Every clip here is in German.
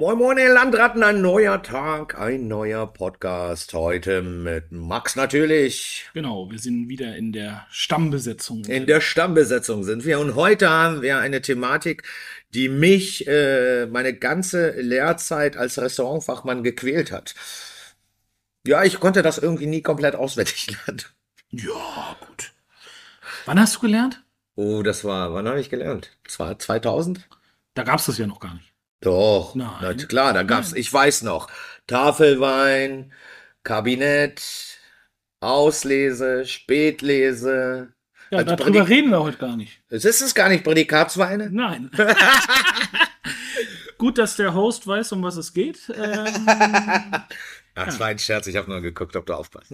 Moin Moin, ihr Landratten, ein neuer Tag, ein neuer Podcast. Heute mit Max natürlich. Genau, wir sind wieder in der Stammbesetzung. In der Stammbesetzung sind wir und heute haben wir eine Thematik, die mich äh, meine ganze Lehrzeit als Restaurantfachmann gequält hat. Ja, ich konnte das irgendwie nie komplett auswendig lernen. Ja, gut. Wann hast du gelernt? Oh, das war, wann habe ich gelernt? Zwar 2000? Da gab es das ja noch gar nicht. Doch, Nein. na klar, da gab's, Nein. ich weiß noch, Tafelwein, Kabinett, Auslese, Spätlese. Ja, Also darüber Prädik- reden wir heute gar nicht. Es ist es gar nicht Prädikatsweine? Nein. Gut, dass der Host weiß, um was es geht. Ähm, Ach, das war ein Scherz, ich habe nur geguckt, ob du aufpasst.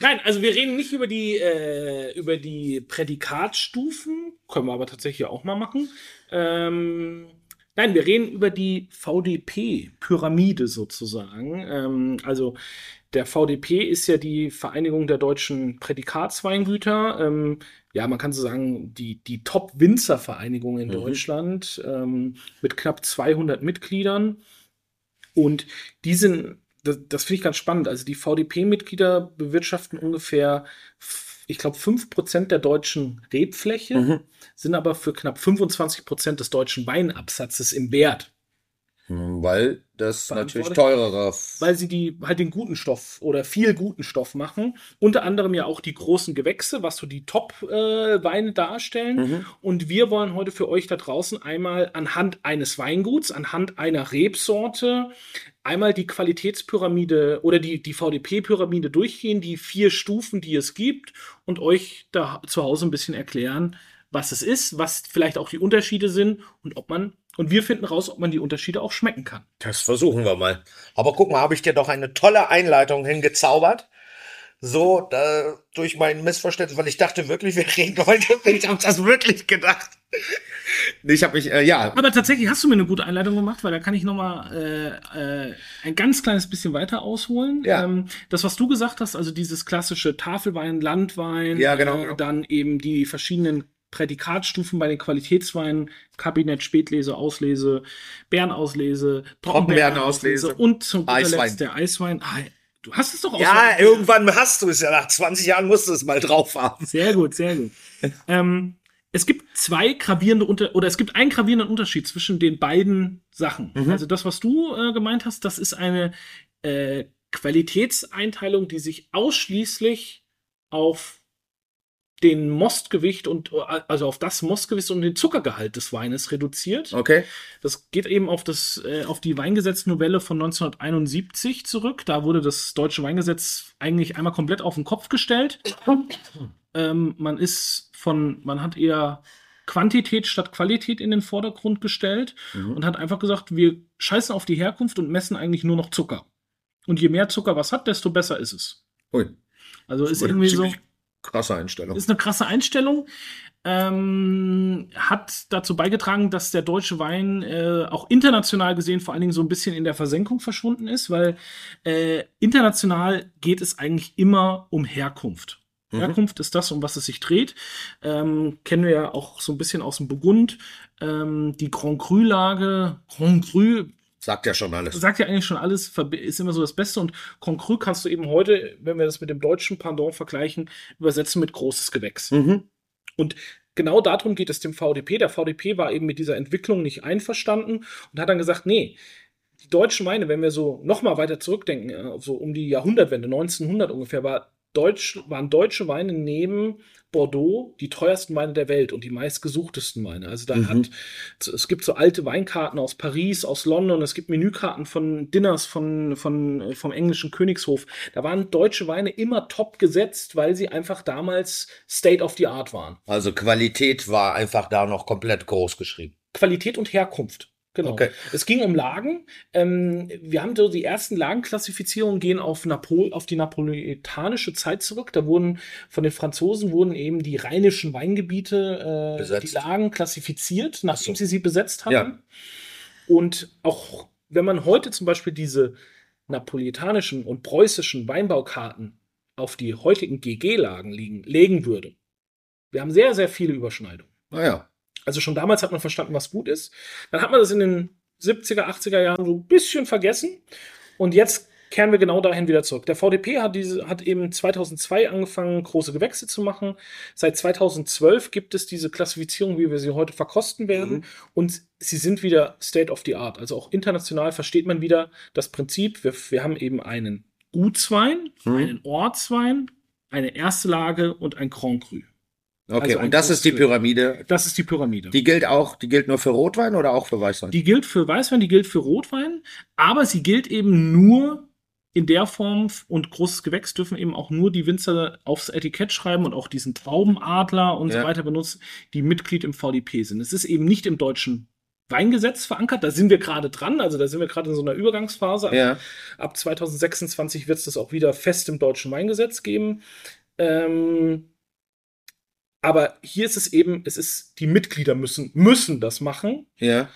nein, also wir reden nicht über die, äh, über die Prädikatstufen. Können wir aber tatsächlich auch mal machen. Ähm, nein, wir reden über die VDP-Pyramide sozusagen. Ähm, also der VDP ist ja die Vereinigung der deutschen Prädikatsweingüter. Ähm, ja, man kann so sagen, die, die Top-Winzer-Vereinigung in Mhm. Deutschland ähm, mit knapp 200 Mitgliedern. Und die sind, das, das finde ich ganz spannend. Also die VDP-Mitglieder bewirtschaften ungefähr, ich glaube, 5% der deutschen Rebfläche, Mhm. sind aber für knapp 25% des deutschen Weinabsatzes im Wert. Weil das natürlich teurerer. weil sie die halt den guten Stoff oder viel guten Stoff machen. Unter anderem ja auch die großen Gewächse, was so die Top-Weine darstellen. Mhm. Und wir wollen heute für euch da draußen einmal anhand eines Weinguts, anhand einer Rebsorte, einmal die Qualitätspyramide oder die, die VDP-Pyramide durchgehen, die vier Stufen, die es gibt, und euch da zu Hause ein bisschen erklären, was es ist, was vielleicht auch die Unterschiede sind und ob man, und wir finden raus, ob man die Unterschiede auch schmecken kann. Das versuchen wir mal. Aber guck mal, habe ich dir doch eine tolle Einleitung hingezaubert. So, da, durch mein Missverständnis, weil ich dachte wirklich, wir reden heute, ich habe das wirklich gedacht. Ich habe mich, äh, ja, Aber tatsächlich hast du mir eine gute Einleitung gemacht, weil da kann ich noch mal äh, äh, ein ganz kleines bisschen weiter ausholen. Ja. Ähm, das, was du gesagt hast, also dieses klassische Tafelwein, Landwein, Ja, genau, äh, genau. dann eben die verschiedenen Prädikatstufen bei den Qualitätsweinen, Kabinett, Spätlese, Auslese, Bärenauslese, Trockenbeerenauslese, und zum guter Eiswein. Letzt der Eiswein. Ah, du hast es doch ja, auswendig. irgendwann hast du es ja. Nach 20 Jahren musst du es mal drauf haben. Sehr gut, sehr gut. ähm, es gibt zwei gravierende Unter oder es gibt einen gravierenden Unterschied zwischen den beiden Sachen. Mhm. Also das, was du äh, gemeint hast, das ist eine äh, Qualitätseinteilung, die sich ausschließlich auf den Mostgewicht und also auf das Mostgewicht und den Zuckergehalt des Weines reduziert. Okay. Das geht eben auf, das, äh, auf die Weingesetznovelle von 1971 zurück. Da wurde das deutsche Weingesetz eigentlich einmal komplett auf den Kopf gestellt. Ähm, man ist von, man hat eher Quantität statt Qualität in den Vordergrund gestellt Mhm. und hat einfach gesagt, wir scheißen auf die Herkunft und messen eigentlich nur noch Zucker. Und je mehr Zucker was hat, desto besser ist es. Ui. Also ist irgendwie so. Krasse Einstellung. Ist eine krasse Einstellung. Ähm, hat dazu beigetragen, dass der deutsche Wein äh, auch international gesehen vor allen Dingen so ein bisschen in der Versenkung verschwunden ist, weil äh, international geht es eigentlich immer um Herkunft. Mhm. Herkunft ist das, um was es sich dreht. Ähm, kennen wir ja auch so ein bisschen aus dem Burgund. Ähm, die Grand Cru-Lage, Grand Cru Sagt ja schon alles. sagt ja eigentlich schon alles, ist immer so das Beste. Und Concru kannst du eben heute, wenn wir das mit dem deutschen Pendant vergleichen, übersetzen mit großes Gewächs. Mhm. Und genau darum geht es dem VDP. Der VDP war eben mit dieser Entwicklung nicht einverstanden und hat dann gesagt, nee, die deutschen Weine, wenn wir so noch mal weiter zurückdenken, äh, so um die Jahrhundertwende, 1900 ungefähr, war Deutsch, waren deutsche Weine neben Bordeaux die teuersten Weine der Welt und die meistgesuchtesten Weine. Also da Mhm. hat, es gibt so alte Weinkarten aus Paris, aus London, es gibt Menükarten von Dinners von, von, vom englischen Königshof. Da waren deutsche Weine immer top gesetzt, weil sie einfach damals State of the Art waren. Also Qualität war einfach da noch komplett groß geschrieben. Qualität und Herkunft. Genau. Okay. Es ging um Lagen. Ähm, wir haben so die ersten Lagenklassifizierungen gehen auf, Napol auf die napolitanische Zeit zurück. Da wurden von den Franzosen wurden eben die rheinischen Weingebiete, äh, die Lagen klassifiziert, nachdem so. sie sie besetzt hatten. Ja. Und auch wenn man heute zum Beispiel diese napolitanischen und preußischen Weinbaukarten auf die heutigen GG-Lagen legen würde, wir haben sehr, sehr viele Überschneidungen. Naja. Also schon damals hat man verstanden, was gut ist. Dann hat man das in den 70er, 80er Jahren so ein bisschen vergessen. Und jetzt kehren wir genau dahin wieder zurück. Der VDP hat, diese, hat eben 2002 angefangen, große Gewächse zu machen. Seit 2012 gibt es diese Klassifizierung, wie wir sie heute verkosten werden. Mhm. Und sie sind wieder State of the Art. Also auch international versteht man wieder das Prinzip. Wir, wir haben eben einen Gutswein, mhm. einen Ortswein, eine erste Lage und ein Grand Cru. Okay, also und das ist die Pyramide. Das ist die Pyramide. Die gilt auch, die gilt nur für Rotwein oder auch für Weißwein? Die gilt für Weißwein, die gilt für Rotwein, aber sie gilt eben nur in der Form und großes Gewächs dürfen eben auch nur die Winzer aufs Etikett schreiben und auch diesen Traubenadler und ja. so weiter benutzen, die Mitglied im VDP sind. Es ist eben nicht im deutschen Weingesetz verankert. Da sind wir gerade dran. Also da sind wir gerade in so einer Übergangsphase. Ja. Ab, 2026 wird es das auch wieder fest im deutschen Weingesetz geben. Ähm, aber hier ist es eben, es ist, die Mitglieder müssen, müssen das machen. Ja.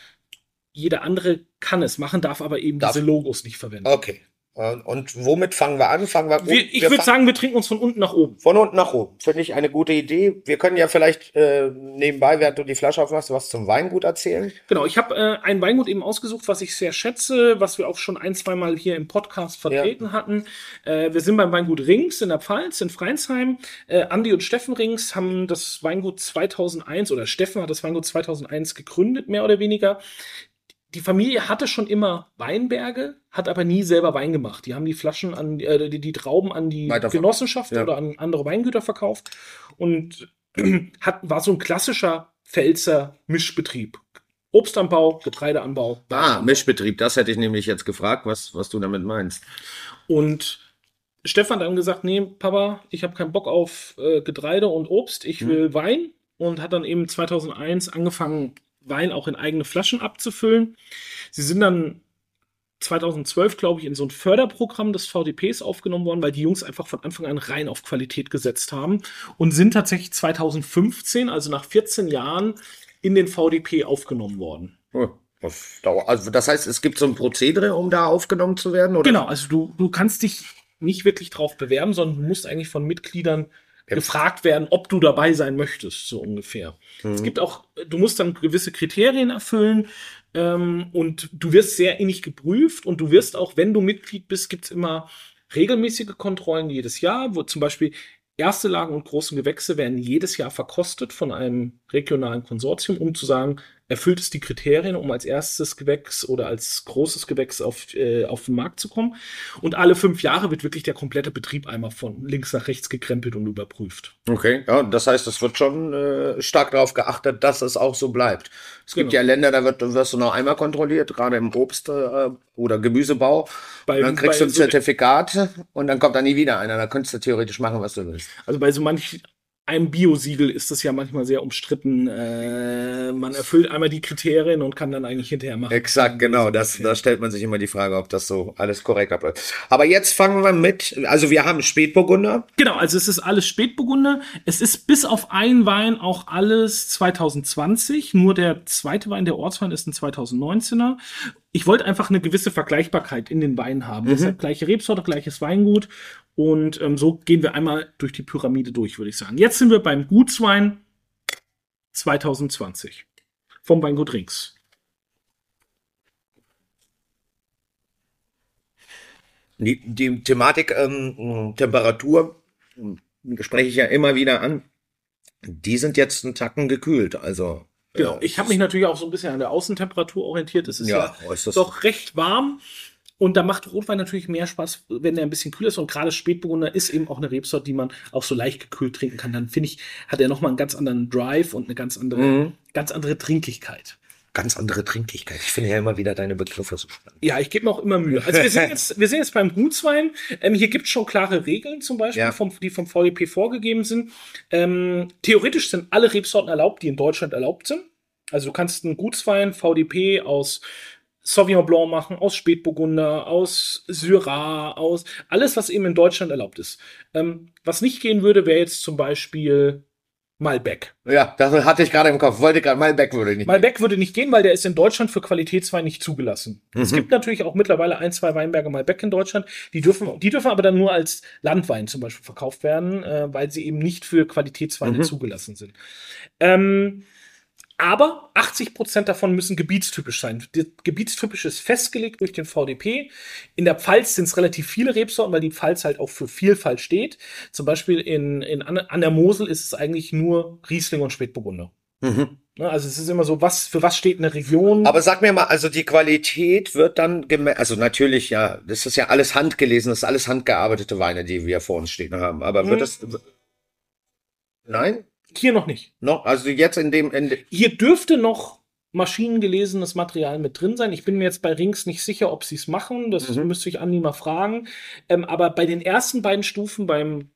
Jeder andere kann es machen, darf aber eben darf. diese Logos nicht verwenden. Okay. Und womit fangen wir an? Fangen wir, wir ich würde sagen, wir trinken uns von unten nach oben. Von unten nach oben. Finde ich eine gute Idee. Wir können ja vielleicht äh, nebenbei, während du die Flasche aufmachst, was zum Weingut erzählen. Genau, ich habe äh, ein Weingut eben ausgesucht, was ich sehr schätze, was wir auch schon ein, zwei Mal hier im Podcast vertreten ja. hatten. Äh, wir sind beim Weingut Rings in der Pfalz, in Freinsheim. Äh, Andi und Steffen Rings haben das Weingut 2001 oder Steffen hat das Weingut 2001 gegründet, mehr oder weniger die Familie hatte schon immer Weinberge, hat aber nie selber Wein gemacht. Die haben die Flaschen an äh, die, die Trauben an die Genossenschaft ja. oder an andere Weingüter verkauft und hat, war so ein klassischer Pfälzer Mischbetrieb. Obstanbau, Getreideanbau. Ah, Mischbetrieb, das hätte ich nämlich jetzt gefragt, was, was du damit meinst. Und Stefan hat dann gesagt, nee, Papa, ich habe keinen Bock auf äh, Getreide und Obst, ich hm. will. Wein und hat dann eben 2001 angefangen, Wein auch in eigene Flaschen abzufüllen. Sie sind dann 2012, glaube ich, in so ein Förderprogramm des VDPs aufgenommen worden, weil die Jungs einfach von Anfang an rein auf Qualität gesetzt haben und sind tatsächlich 2015, also nach 14 Jahren, in den VDP aufgenommen worden. Oh, also das heißt, es gibt so ein Prozedere, um da aufgenommen zu werden? Oder? Genau, also du, du kannst dich nicht wirklich drauf bewerben, sondern du musst eigentlich von Mitgliedern gefragt werden, ob du dabei sein möchtest, so ungefähr. Mhm. Es gibt auch, du musst dann gewisse Kriterien erfüllen ähm, und du wirst sehr innig geprüft und du wirst auch, wenn du Mitglied bist, gibt's immer regelmäßige Kontrollen jedes Jahr, wo zum Beispiel erste Lagen und großen Gewächse werden jedes Jahr verkostet von einem regionalen Konsortium, um zu sagen, erfüllt es die Kriterien, um als erstes Gewächs oder als großes Gewächs auf, äh, auf den Markt zu kommen. Und alle fünf Jahre wird wirklich der komplette Betrieb einmal von links nach rechts gekrempelt und überprüft. Okay, ja, das heißt, es wird schon äh, stark darauf geachtet, dass es auch so bleibt. Es gibt genau. ja Länder, da wird, wirst du noch einmal kontrolliert, gerade im Obst- äh, oder Gemüsebau. Bei, dann kriegst du ein Zertifikat und dann kommt da nie wieder einer. Da könntest du theoretisch machen, was du willst. Also bei so manchen einem Biosiegel ist das ja manchmal sehr umstritten. Äh, man erfüllt einmal die Kriterien und kann dann eigentlich hinterher machen. Exakt, genau. Das, da stellt man sich immer die Frage, ob das so alles korrekt abläuft. Aber jetzt fangen wir mit, also wir haben Spätburgunder. Genau, also es ist alles Spätburgunder. Es ist bis auf einen Wein auch alles 2020. Nur der zweite Wein, der Ortswein, ist ein 2019er ich wollte einfach eine gewisse Vergleichbarkeit in den Weinen haben. Mhm. Deshalb gleiche Rebsorte, gleiches Weingut und ähm, so gehen wir einmal durch die Pyramide durch, würde ich sagen. Jetzt sind wir beim Gutswein 2020 vom Weingut Rings. Die, die Thematik ähm, Temperatur spreche ich ja immer wieder an. Die sind jetzt einen Tacken gekühlt. Also genau. Ich habe mich natürlich auch so ein bisschen an der Außentemperatur orientiert. Es ist ja, ja doch recht warm. Und da macht Rotwein natürlich mehr Spaß, wenn er ein bisschen kühler ist. Und gerade Spätburgunder ist eben auch eine Rebsorte, die man auch so leicht gekühlt trinken kann. Dann finde ich, hat er nochmal einen ganz anderen Drive und eine ganz andere, mhm. ganz andere Trinkigkeit. Ganz andere Trinkigkeit. Ich finde ja immer wieder deine Begriffe so spannend. Ja, ich gebe mir auch immer Mühe. Also wir sind jetzt, wir sind jetzt beim Gutswein. Ähm, hier gibt es schon klare Regeln zum Beispiel, ja. vom, die vom VDP vorgegeben sind. Ähm, theoretisch sind alle Rebsorten erlaubt, die in Deutschland erlaubt sind. Also du kannst einen Gutswein VDP aus Sauvignon Blanc machen, aus Spätburgunder, aus Syrah, aus alles, was eben in Deutschland erlaubt ist. Ähm, was nicht gehen würde, wäre jetzt zum Beispiel Malbec. Ja, das hatte ich gerade im Kopf. Wollte gerade Malbec würde nicht. Malbec gehen. würde nicht gehen, weil der ist in Deutschland für Qualitätswein nicht zugelassen. Mhm. Es gibt natürlich auch mittlerweile ein, zwei Weinberge Malbec in Deutschland. Die dürfen, die dürfen aber dann nur als Landwein zum Beispiel verkauft werden, äh, weil sie eben nicht für Qualitätsweine mhm. zugelassen sind. Ähm, Aber 80 Prozent davon müssen gebietstypisch sein. Gebietstypisch ist festgelegt durch den VDP. In der Pfalz sind es relativ viele Rebsorten, weil die Pfalz halt auch für Vielfalt steht. Zum Beispiel in, in, an der Mosel ist es eigentlich nur Riesling und Spätburgunder. Mhm. Ne, also es ist immer so, was für was steht eine Region. Aber sag mir mal, also die Qualität wird dann gemessen, also natürlich ja, das ist ja alles handgelesen, das ist alles handgearbeitete Weine, die wir vor uns stehen haben. Aber wird mhm. das Nein? Hier noch nicht. Noch, also jetzt in dem Ende. Hier dürfte noch maschinengelesenes Material mit drin sein. Ich bin mir jetzt bei Rings nicht sicher, ob sie es machen. Das mhm. müsste ich Andi mal fragen. Ähm, aber bei den ersten beiden Stufen, beim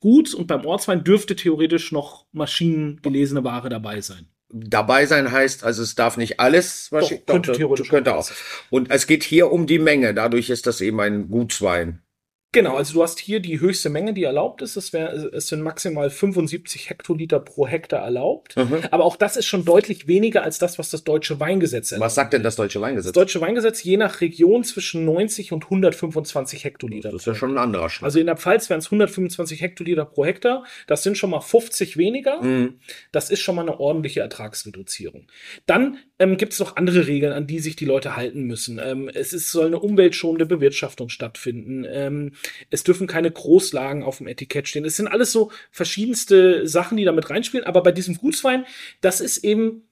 Gut und beim Ortswein, dürfte theoretisch noch maschinengelesene Ware dabei sein. Dabei sein heißt, also es darf nicht alles Doch, könnte theoretisch könnte auch. Und es geht hier um die Menge. Dadurch ist das eben ein Gutswein. Genau, also du hast hier die höchste Menge, die erlaubt ist. Es, wär, es sind maximal 75 Hektoliter pro Hektar erlaubt. Mhm. Aber auch das ist schon deutlich weniger als das, was das deutsche Weingesetz erlaubt. Was sagt denn das deutsche Weingesetz? Das deutsche Weingesetz je nach Region zwischen 90 und 125 Hektoliter. Das ist ja schon ein anderer Schritt. Also in der Pfalz wären es 125 Hektoliter pro Hektar. Das sind schon mal 50 weniger. Mhm. Das ist schon mal eine ordentliche Ertragsreduzierung. Dann ähm, gibt es noch andere Regeln, an die sich die Leute halten müssen. Ähm, es ist, soll eine umweltschonende Bewirtschaftung stattfinden. Ähm, es dürfen keine Großlagen auf dem Etikett stehen. Es sind alles so verschiedenste Sachen, die damit reinspielen. Aber bei diesem Gutswein, das ist eben,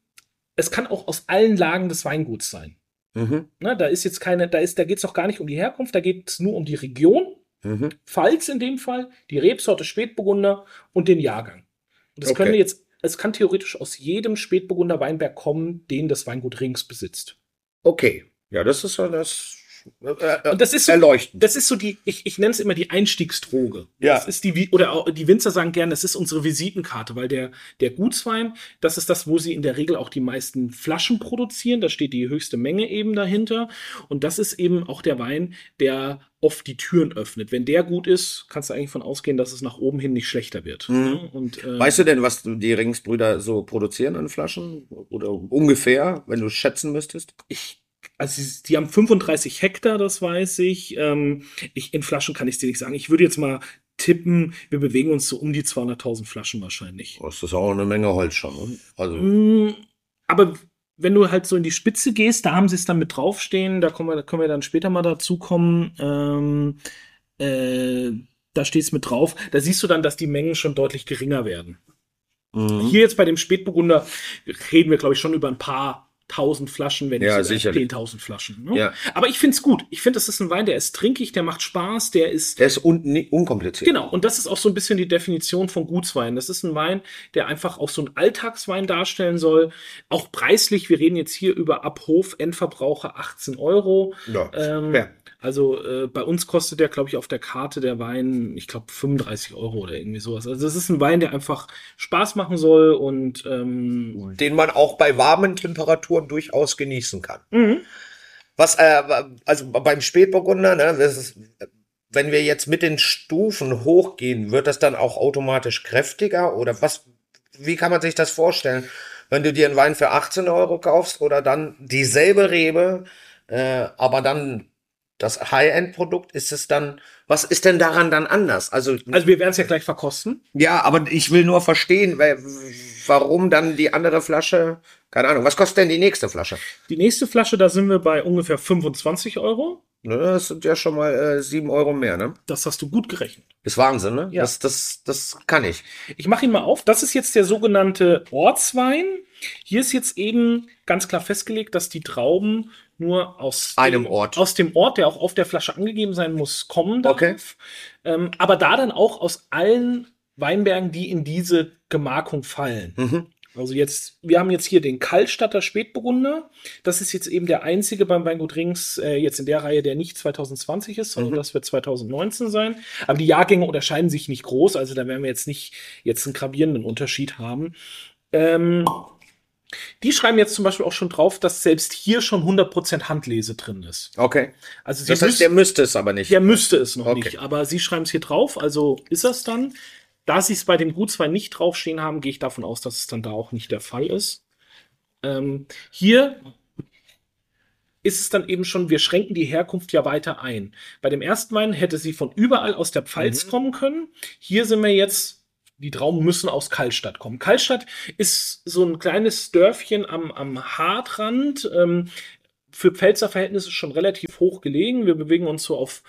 es kann auch aus allen Lagen des Weinguts sein. Mhm. Na, da ist jetzt keine, da ist, da geht es auch gar nicht um die Herkunft, da geht es nur um die Region. Mhm. Pfalz in dem Fall, die Rebsorte Spätburgunder und den Jahrgang. Und das okay. können jetzt, es kann theoretisch aus jedem Spätburgunder Weinberg kommen, den das Weingut Rings besitzt. Okay. Ja, das ist ja das äh, äh, und das ist so, erleuchten. Das ist so die, ich, ich nenne es immer die Einstiegsdroge. Ja. Das ist die, oder die Winzer sagen gerne, das ist unsere Visitenkarte, weil der, der Gutswein, das ist das, wo sie in der Regel auch die meisten Flaschen produzieren. Da steht die höchste Menge eben dahinter. Und das ist eben auch der Wein, der oft die Türen öffnet. Wenn der gut ist, kannst du eigentlich von ausgehen, dass es nach oben hin nicht schlechter wird. Mhm. Und, äh, weißt du denn, was die Ringsbrüder so produzieren an Flaschen? Oder ungefähr, wenn du schätzen müsstest? Ich also die haben 35 Hektar, das weiß ich. Ähm, ich in Flaschen kann ich dir nicht sagen. Ich würde jetzt mal tippen, wir bewegen uns so um die 200.000 Flaschen wahrscheinlich. Das ist auch eine Menge Holz schon. Ne? Also. Mm, aber wenn du halt so in die Spitze gehst, da haben sie es dann mit draufstehen, da, kommen wir, da können wir dann später mal dazu kommen. Ähm, äh, da steht es mit drauf. Da siehst du dann, dass die Mengen schon deutlich geringer werden. Mhm. Hier jetzt bei dem Spätburgunder reden wir, glaube ich, schon über ein paar 1000 Flaschen, wenn ja, nicht 10.000 Flaschen. Ne? Ja. Aber ich finde es gut. Ich finde, das ist ein Wein, der ist trinkig, der macht Spaß, der ist. Der ist un unkompliziert. Genau. Und das ist auch so ein bisschen die Definition von Gutswein. Das ist ein Wein, der einfach auch so ein Alltagswein darstellen soll. Auch preislich. Wir reden jetzt hier über Abhof, Endverbraucher 18 Euro. Ja, ähm, ja. Also äh, bei uns kostet der, glaube ich, auf der Karte der Wein, ich glaube, 35 Euro oder irgendwie sowas. Also das ist ein Wein, der einfach Spaß machen soll und ähm, den man auch bei warmen Temperaturen durchaus genießen kann. Mhm. Was, äh, also beim Spätburgunder, ne, das ist, wenn wir jetzt mit den Stufen hochgehen, wird das dann auch automatisch kräftiger oder was? Wie kann man sich das vorstellen? Wenn du dir einen Wein für 18 Euro kaufst oder dann dieselbe Rebe, äh, aber dann das High-End-Produkt, ist es dann, was ist denn daran dann anders? Also, also wir werden es ja gleich verkosten. Ja, aber ich will nur verstehen, warum dann die andere Flasche, keine Ahnung, was kostet denn die nächste Flasche? Die nächste Flasche, da sind wir bei ungefähr 25 Euro. Ne, das sind ja schon mal äh, 7 Euro mehr, ne? Das hast du gut gerechnet. Ist Wahnsinn, ne? Ja. Das, das, das kann ich. Ich mache ihn mal auf. Das ist jetzt der sogenannte Ortswein. Hier ist jetzt eben ganz klar festgelegt, dass die Trauben nur aus einem dem, Ort. Aus dem Ort, der auch auf der Flasche angegeben sein muss, kommen darf. Okay. Ähm, aber da dann auch aus allen Weinbergen, die in diese Gemarkung fallen. Mhm. Also jetzt, wir haben jetzt hier den Kallstatter Spätburgunder. Das ist jetzt eben der einzige beim Weingut Rings äh, jetzt in der Reihe, der nicht 2020 ist, sondern mhm. das wird 2019 sein. Aber die Jahrgänge unterscheiden sich nicht groß, also da werden wir jetzt nicht jetzt einen gravierenden Unterschied haben. Ähm, die schreiben jetzt zum Beispiel auch schon drauf, dass selbst hier schon 100% Handlese drin ist. Okay. Also das heißt, der müsste es aber nicht. Der müsste es noch okay. nicht, aber sie schreiben es hier drauf, also ist das dann. Da sie es bei dem Gutswein nicht draufstehen haben, gehe ich davon aus, dass es dann da auch nicht der Fall ist. Ähm, hier ist es dann eben schon, wir schränken die Herkunft ja weiter ein. Bei dem ersten Wein hätte sie von überall aus der Pfalz mhm. kommen können. Hier sind wir jetzt die Trauben müssen aus Kallstadt kommen. Kallstadt ist so ein kleines Dörfchen am, am Hartrand. Ähm, für Pfälzer Verhältnisse schon relativ hoch gelegen. Wir bewegen uns so auf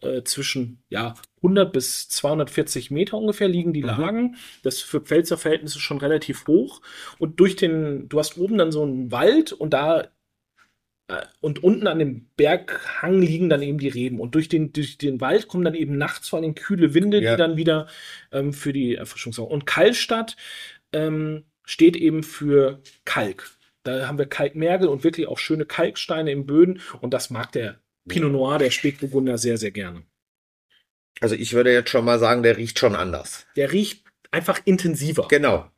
äh, zwischen ja, 100 bis 240 Meter ungefähr liegen die Lagen. Das ist für Pfälzer Verhältnisse schon relativ hoch. Und durch den, du hast oben dann so einen Wald und da und unten an dem Berghang liegen dann eben die Reben. Und durch den, durch den Wald kommen dann eben nachts vor allem kühle Winde, Ja. die dann wieder ähm, für die Erfrischung sorgen. Und Kallstadt ähm, steht eben für Kalk. Da haben wir Kalkmergel und wirklich auch schöne Kalksteine im Böden. Und das mag der Pinot Noir, der Spätburgunder, sehr, sehr gerne. Also ich würde jetzt schon mal sagen, der riecht schon anders. Der riecht einfach intensiver. Genau.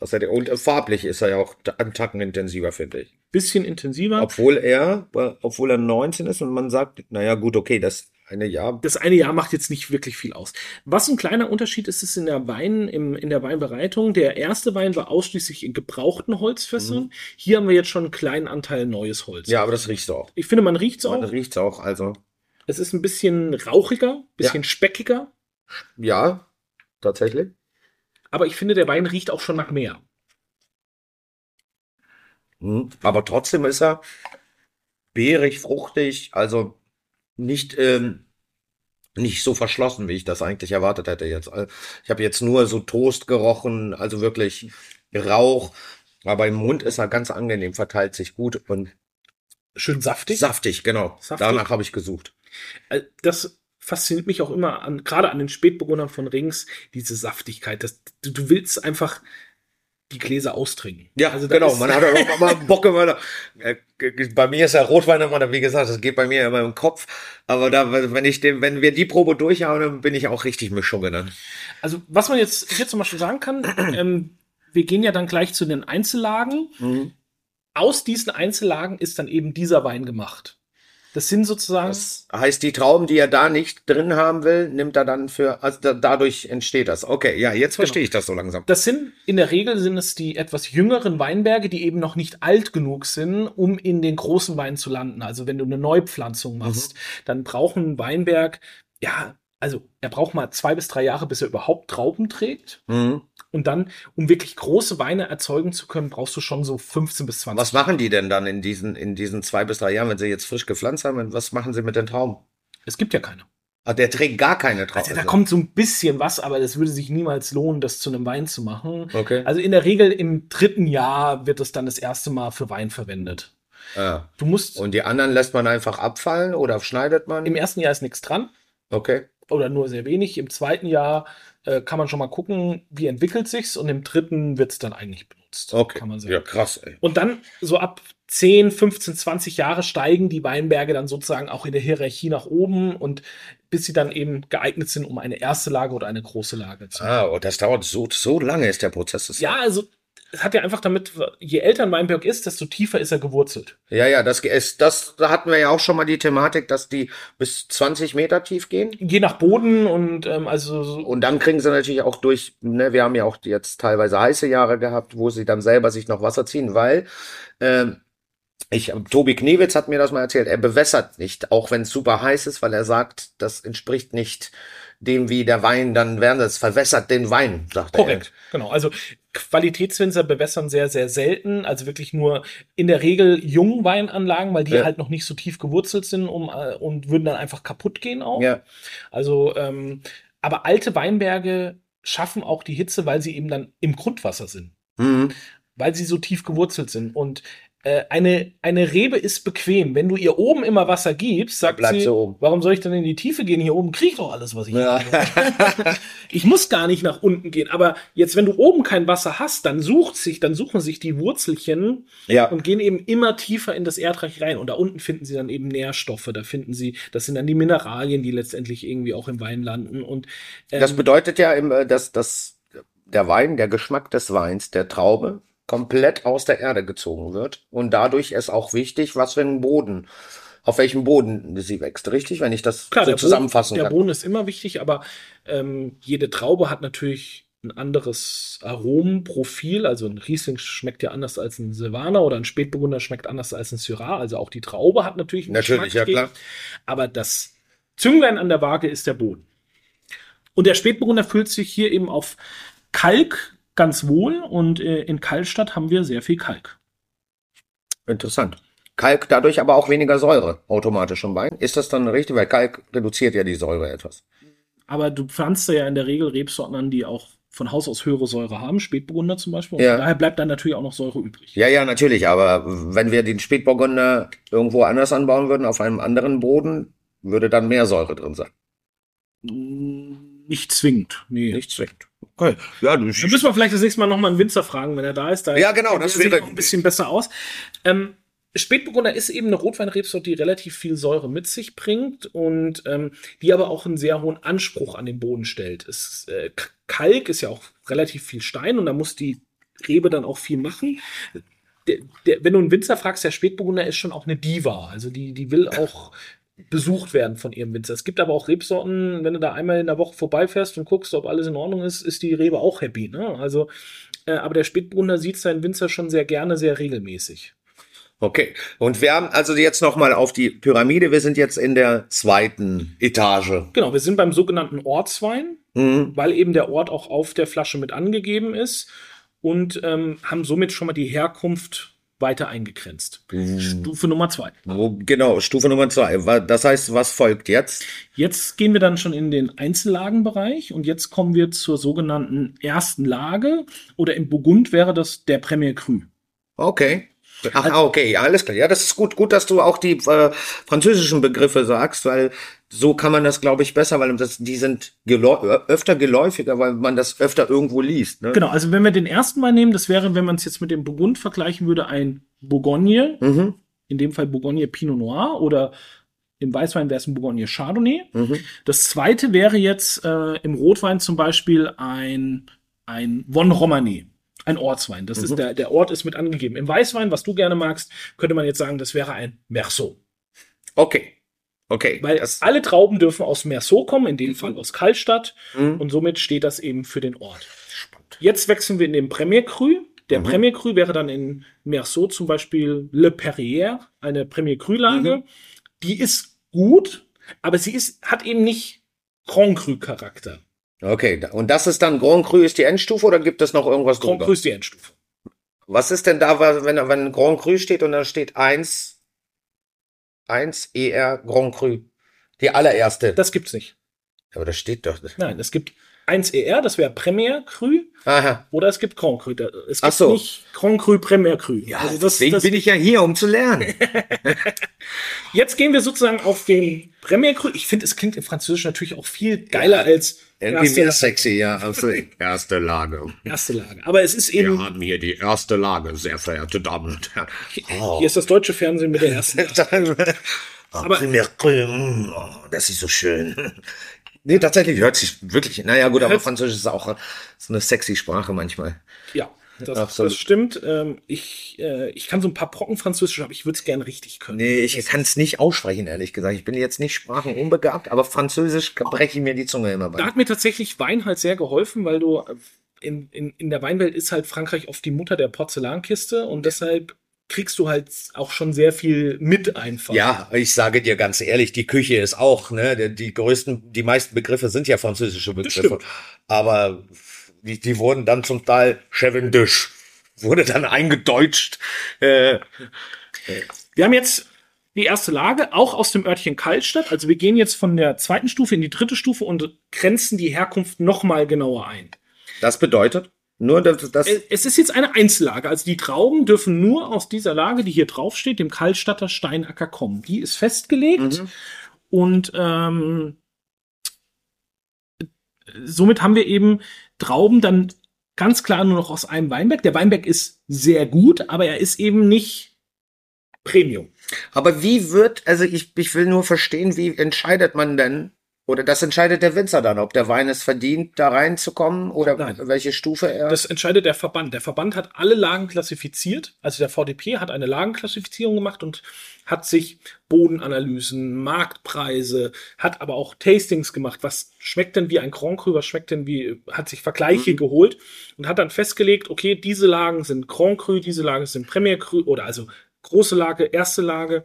Hat er, und farblich ist er ja auch einen Tacken intensiver, finde ich. Bisschen intensiver. Obwohl er, obwohl er 19 ist und man sagt, naja, gut, okay, das eine Jahr. das eine Jahr macht jetzt nicht wirklich viel aus. Was ein kleiner Unterschied ist, ist in der Wein, im, in der Weinbereitung. Der erste Wein war ausschließlich in gebrauchten Holzfässern. Hier haben wir jetzt schon einen kleinen Anteil neues Holz. Ja, aber das riechst du auch. Ich finde, man riecht es Man auch. riecht's auch, also. Es ist ein bisschen rauchiger, bisschen speckiger. Ja, tatsächlich. Aber ich finde, der Wein riecht auch schon nach mehr. Mhm. Aber trotzdem ist er beerig, fruchtig, also nicht, ähm, nicht so verschlossen, wie ich das eigentlich erwartet hätte jetzt. Also, Ich habe jetzt nur so Toast gerochen, also wirklich Rauch. Aber im Mund ist er ganz angenehm, verteilt sich gut und Schön saftig. saftig, genau. Saftig. Danach habe ich gesucht. Äh, Das fasziniert mich auch immer an, gerade an den Spätburgundern von Rings, diese Saftigkeit. Das, du, du willst einfach die Gläser austrinken. Ja, Also genau. Man hat auch mal Bock immer. da- äh, Bei mir ist ja Rotwein immer, wie gesagt, das geht bei mir immer im Kopf. Aber da, wenn ich den, wenn wir die Probe durchhauen, dann bin ich auch richtig Mischungen dann. Also, was man jetzt hier zum Beispiel sagen kann, ähm, wir gehen ja dann gleich zu den Einzellagen. Aus diesen Einzellagen ist dann eben dieser Wein gemacht. Das sind sozusagen, Das heißt, die Trauben, die er da nicht drin haben will, nimmt er dann für, also da, dadurch entsteht das. Okay, ja, jetzt verstehe ich das so langsam. das sind in der Regel sind es die etwas jüngeren Weinberge, die eben noch nicht alt genug sind, um in den großen Wein zu landen. Also wenn du eine Neupflanzung machst, dann braucht ein Weinberg, ja, also er braucht mal zwei bis drei Jahre, bis er überhaupt Trauben trägt. Mhm. Und dann, um wirklich große Weine erzeugen zu können, brauchst du schon so 15 bis 20 Was machen die denn dann in diesen, in diesen zwei bis drei Jahren, wenn sie jetzt frisch gepflanzt haben? Was machen sie mit den Trauben? Es gibt ja keine. Ah, der trägt gar keine Trauben. Also da kommt so ein bisschen was, aber das würde sich niemals lohnen, das zu einem Wein zu machen. Okay. Also in der Regel im dritten Jahr wird es dann das erste Mal für Wein verwendet. Ah. Du musst, Und die anderen lässt man einfach abfallen oder schneidet man? im ersten Jahr ist nichts dran Okay. oder nur sehr wenig. Im zweiten Jahr äh, kann man schon mal gucken, wie entwickelt sich's und im dritten wird es dann eigentlich benutzt. Okay. Kann man sagen. Ja, krass, ey. Und dann so ab 10, 15, 20 Jahre steigen die Weinberge dann sozusagen auch in der Hierarchie nach oben und bis sie dann eben geeignet sind, um eine erste Lage oder eine große Lage zu Ah, und das dauert so, so lange ist der Prozess. Das- Ja, also es hat ja einfach damit, je älter ein Weinberg ist, desto tiefer ist er gewurzelt. Ja, ja, das ist, das, da hatten wir ja auch schon mal die Thematik, dass die bis 20 Meter tief gehen. Je nach Boden und ähm, also so- Und dann kriegen sie natürlich auch durch, ne, wir haben ja auch jetzt teilweise heiße Jahre gehabt, wo sie dann selber sich noch Wasser ziehen, weil, ähm, ich, Tobi Knewitz hat mir das mal erzählt, er bewässert nicht, auch wenn es super heiß ist, weil er sagt, das entspricht nicht dem, wie der Wein dann werden, das verwässert den Wein, sagt korrekt, genau. Also Qualitätswinzer bewässern sehr, sehr selten, also wirklich nur in der Regel Jungweinanlagen, weil die Ja. halt noch nicht so tief gewurzelt sind um, äh, und würden dann einfach kaputt gehen auch. er. Ja, Also, ähm, aber alte Weinberge schaffen auch die Hitze, weil sie eben dann im Grundwasser sind. mhm. weil sie so tief gewurzelt sind. Und äh, eine, eine Rebe ist bequem. Wenn du ihr oben immer Wasser gibst, sagt bleibt sie, oben. warum soll ich dann in die Tiefe gehen? Hier oben krieg ich doch alles, was ich Ja. Ich muss gar nicht nach unten gehen. Aber jetzt, wenn du oben kein Wasser hast, dann sucht sich, dann suchen sich die Wurzelchen ja. und gehen eben immer tiefer in das Erdreich rein. Und da unten finden sie dann eben Nährstoffe. Da finden sie, das sind dann die Mineralien, die letztendlich irgendwie auch im Wein landen. Und ähm, Das bedeutet ja, äh, dass, dass der Wein, der Geschmack des Weins, der Traube, komplett aus der Erde gezogen wird. Und dadurch ist auch wichtig, was für einen Boden, auf welchem Boden sie wächst. Richtig, wenn ich das Klar, so der zusammenfassen Boden, der kann. Boden ist immer wichtig, aber ähm, jede Traube hat natürlich ein anderes Aromenprofil. Also ein Riesling schmeckt ja anders als ein Silvaner oder ein Spätburgunder schmeckt anders als ein Syrah. Also auch die Traube hat natürlich einen Natürlich, ja klar. Aber das Zünglein an der Waage ist der Boden. Und der Spätburgunder füllt sich hier eben auf Kalk ganz wohl und äh, in Kalkstadt haben wir sehr viel Kalk. Interessant. Kalk dadurch aber auch weniger Säure automatisch im Wein. Ist das dann richtig? Weil Kalk reduziert ja die Säure etwas. Aber du pflanzt ja in der Regel Rebsorten an, die auch von Haus aus höhere Säure haben, Spätburgunder zum Beispiel. Und Ja. daher bleibt dann natürlich auch noch Säure übrig. Ja, ja, natürlich. Aber wenn wir den Spätburgunder irgendwo anders anbauen würden, auf einem anderen Boden, würde dann mehr Säure drin sein. Mm, Nicht zwingend. Nee. Nicht zwingend. Okay. Ja, du, Dann müssen wir vielleicht das nächste Mal nochmal einen Winzer fragen, wenn er da ist. Da Ja, genau, das sich wäre- noch ein bisschen besser aus. Ähm, Spätburgunder ist eben eine Rotweinrebsorte, die relativ viel Säure mit sich bringt und ähm, die aber auch einen sehr hohen Anspruch an den Boden stellt. Es, äh, Kalk ist ja auch relativ viel Stein und da muss die Rebe dann auch viel machen. Der, der, wenn du einen Winzer fragst, der Spätburgunder ist schon auch eine Diva. Also die, die will auch besucht werden von ihrem Winzer. Es gibt aber auch Rebsorten, wenn du da einmal in der Woche vorbeifährst und guckst, ob alles in Ordnung ist, ist die Rebe auch happy. Ne? Also, äh, aber der Spätburgunder sieht seinen Winzer schon sehr gerne, sehr regelmäßig. Okay. Und wir haben also jetzt nochmal auf die Pyramide. Wir sind jetzt in der zweiten Etage. Genau, wir sind beim sogenannten Ortswein, Mhm. weil eben der Ort auch auf der Flasche mit angegeben ist und ähm, haben somit schon mal die Herkunft weiter eingegrenzt. Stufe Nummer zwei. Wo, genau, Stufe Nummer zwei. Das heißt, was folgt jetzt? Jetzt gehen wir dann schon in den Einzellagenbereich und jetzt kommen wir zur sogenannten ersten Lage oder im Burgund wäre das der Premier Cru. Okay. Ach, okay, alles klar. Ja, das ist gut, gut, dass du auch die äh, französischen Begriffe sagst, weil so kann man das, glaube ich, besser, weil das, die sind geläu öfter geläufiger, weil man das öfter irgendwo liest. Ne? Genau, also wenn wir den ersten mal nehmen, das wäre, wenn man es jetzt mit dem Burgund vergleichen würde, ein Bourgogne, Mhm. in dem Fall Bourgogne Pinot Noir oder im Weißwein wäre es ein Bourgogne Chardonnay. Mhm. Das zweite wäre jetzt äh, im Rotwein zum Beispiel ein, ein Von Romanée. Ein Ortswein. Das Mhm. ist der, der Ort ist mit angegeben. Im Weißwein, was du gerne magst, könnte man jetzt sagen, das wäre ein Merceau. Okay. Okay. Weil alle Trauben dürfen aus Merceau kommen, in dem Fall aus Kaltstadt. Mhm. Und somit steht das eben für den Ort. Spannend. Jetzt wechseln wir in den Premier Cru. Der Mhm. Premier Cru wäre dann in Merceau zum Beispiel Le Perrier, eine Premier Cru-Lage. Mhm. Die ist gut, aber sie ist, hat eben nicht Grand Cru-Charakter. Okay. Und das ist dann Grand Cru ist die Endstufe oder gibt es noch irgendwas Grand drüber? Cru ist die Endstufe. Was ist denn da, wenn, wenn Grand Cru steht und da steht 1, 1 ER Grand Cru? Die allererste. Das gibt's nicht. Aber das steht doch. Nein, es gibt 1 ER, das wäre Premier Cru, Aha. oder es gibt Grand Cru. Es gibt so. nicht Grand Cru, Premier Cru. Ja, also das, deswegen das, bin ich ja hier, um zu lernen. jetzt gehen wir sozusagen auf den Premier Cru. Ich finde, es klingt im Französischen natürlich auch viel geiler als Irgendwie erste, mehr sexy, ja. Also, erste Lage. erste Lage. Aber es ist Wir eben, haben hier die erste Lage, sehr verehrte Damen und Herren. Oh. hier ist das deutsche Fernsehen mit der ersten Lage. Aber Cru, mm, oh, das ist so schön. Nee, tatsächlich hört sich wirklich. Naja, gut, aber Französisch ist auch so eine sexy Sprache manchmal. Ja, das, das stimmt. Ähm, ich, äh, ich kann so ein paar Brocken Französisch, aber ich würde es gerne richtig können. Nee, ich kann es nicht aussprechen, ehrlich gesagt. Ich bin jetzt nicht sprachenunbegabt, aber Französisch breche ich mir die Zunge immer Da bei. hat mir tatsächlich Wein halt sehr geholfen, weil du äh, in, in, in der Weinwelt ist halt Frankreich oft die Mutter der Porzellankiste und deshalb kriegst du halt auch schon sehr viel mit einfach. Ja, ich sage dir ganz ehrlich, die Küche ist auch, ne, die, die größten, die meisten Begriffe sind ja französische Begriffe. Aber die, die wurden dann zum Teil Chevendish, wurde dann eingedeutscht. Äh, Wir haben jetzt die erste Lage, auch aus dem Örtchen Kaltstadt. Also wir gehen jetzt von der zweiten Stufe in die dritte Stufe und grenzen die Herkunft noch mal genauer ein. das bedeutet nur, dass das. Äh, Es ist jetzt eine Einzellage. Also die Trauben dürfen nur aus dieser Lage, die hier draufsteht, dem Kaltstadter Steinacker kommen. Die ist festgelegt Mhm. und ähm, somit haben wir eben Trauben dann ganz klar nur noch aus einem Weinberg. Der Weinberg ist sehr gut, aber er ist eben nicht Premium. Aber wie wird, also ich, ich will nur verstehen, wie entscheidet man denn, oder das entscheidet der Winzer dann, ob der Wein es verdient, da reinzukommen oder Nein. welche Stufe er. Das entscheidet der Verband. Der Verband hat alle Lagen klassifiziert. Also der VDP hat eine Lagenklassifizierung gemacht und hat sich Bodenanalysen, Marktpreise, hat aber auch Tastings gemacht. Was schmeckt denn wie ein Grand Cru, was schmeckt denn wie, hat sich Vergleiche geholt und hat dann festgelegt, okay, diese Lagen sind Grand Cru, diese Lagen sind Premier Cru oder also große Lage, erste Lage.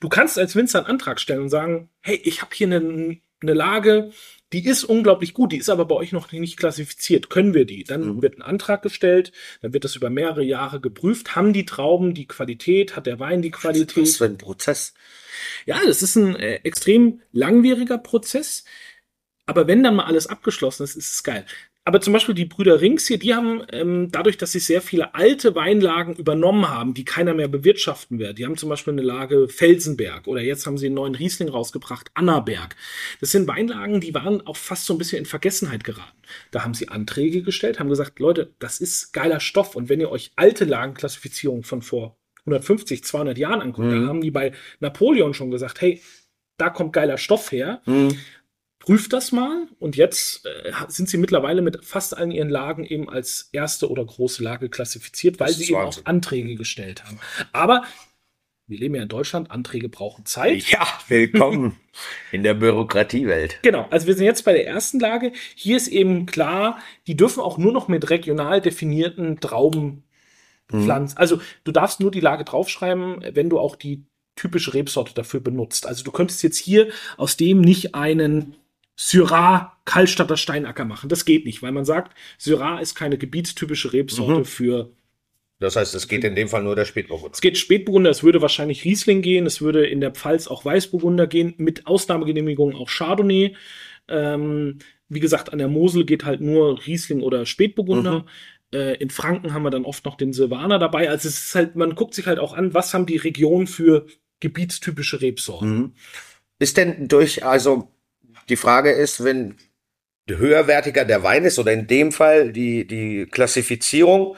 Du kannst als Winzer einen Antrag stellen und sagen, hey, ich habe hier eine, eine Lage, Die ist unglaublich gut, die ist aber bei euch noch nicht klassifiziert. Können wir die? Dann Mhm. wird ein Antrag gestellt, dann wird das über mehrere Jahre geprüft. Haben die Trauben die Qualität? Hat der Wein die Was Qualität? für ein Prozess. Ja, das ist ein äh, extrem langwieriger Prozess. Aber wenn dann mal alles abgeschlossen ist, ist es geil. Aber zum Beispiel die Brüder Rings hier, die haben ähm, dadurch, dass sie sehr viele alte Weinlagen übernommen haben, die keiner mehr bewirtschaften wird. Die haben zum Beispiel eine Lage Felsenberg oder jetzt haben sie einen neuen Riesling rausgebracht, Annaberg. Das sind Weinlagen, die waren auch fast so ein bisschen in Vergessenheit geraten. Da haben sie Anträge gestellt, haben gesagt, Leute, das ist geiler Stoff. Und wenn ihr euch alte Lagenklassifizierungen von vor 150, 200 Jahren anguckt, Mhm. da haben die bei Napoleon schon gesagt, hey, da kommt geiler Stoff her. Mhm. Prüft das mal. Und jetzt äh, sind sie mittlerweile mit fast allen ihren Lagen eben als erste oder große Lage klassifiziert, weil sie ist eben Wahnsinn. auch Anträge gestellt haben. Aber wir leben ja in Deutschland, Anträge brauchen Zeit. Ja, willkommen in der Bürokratiewelt. Genau, also wir sind jetzt bei der ersten Lage. Hier ist eben klar, die dürfen auch nur noch mit regional definierten Trauben Mhm. pflanzen. Also du darfst nur die Lage draufschreiben, wenn du auch die typische Rebsorte dafür benutzt. Also du könntest jetzt hier aus dem nicht einen Syrah Kallstatter Steinacker machen. Das geht nicht, weil man sagt, Syrah ist keine gebietstypische Rebsorte Mhm. für Das heißt, es geht in dem Fall nur der Spätburgunder. es geht Spätburgunder, es würde wahrscheinlich Riesling gehen, es würde in der Pfalz auch Weißburgunder gehen, mit Ausnahmegenehmigung auch Chardonnay. Ähm, wie gesagt, an der Mosel geht halt nur Riesling oder Spätburgunder. Mhm. Äh, in Franken haben wir dann oft noch den Silvaner dabei. Also es ist halt, man guckt sich halt auch an, was haben die Regionen für gebietstypische Rebsorten. Mhm. Ist denn durch, also die Frage ist, wenn höherwertiger der Wein ist oder in dem Fall die, die Klassifizierung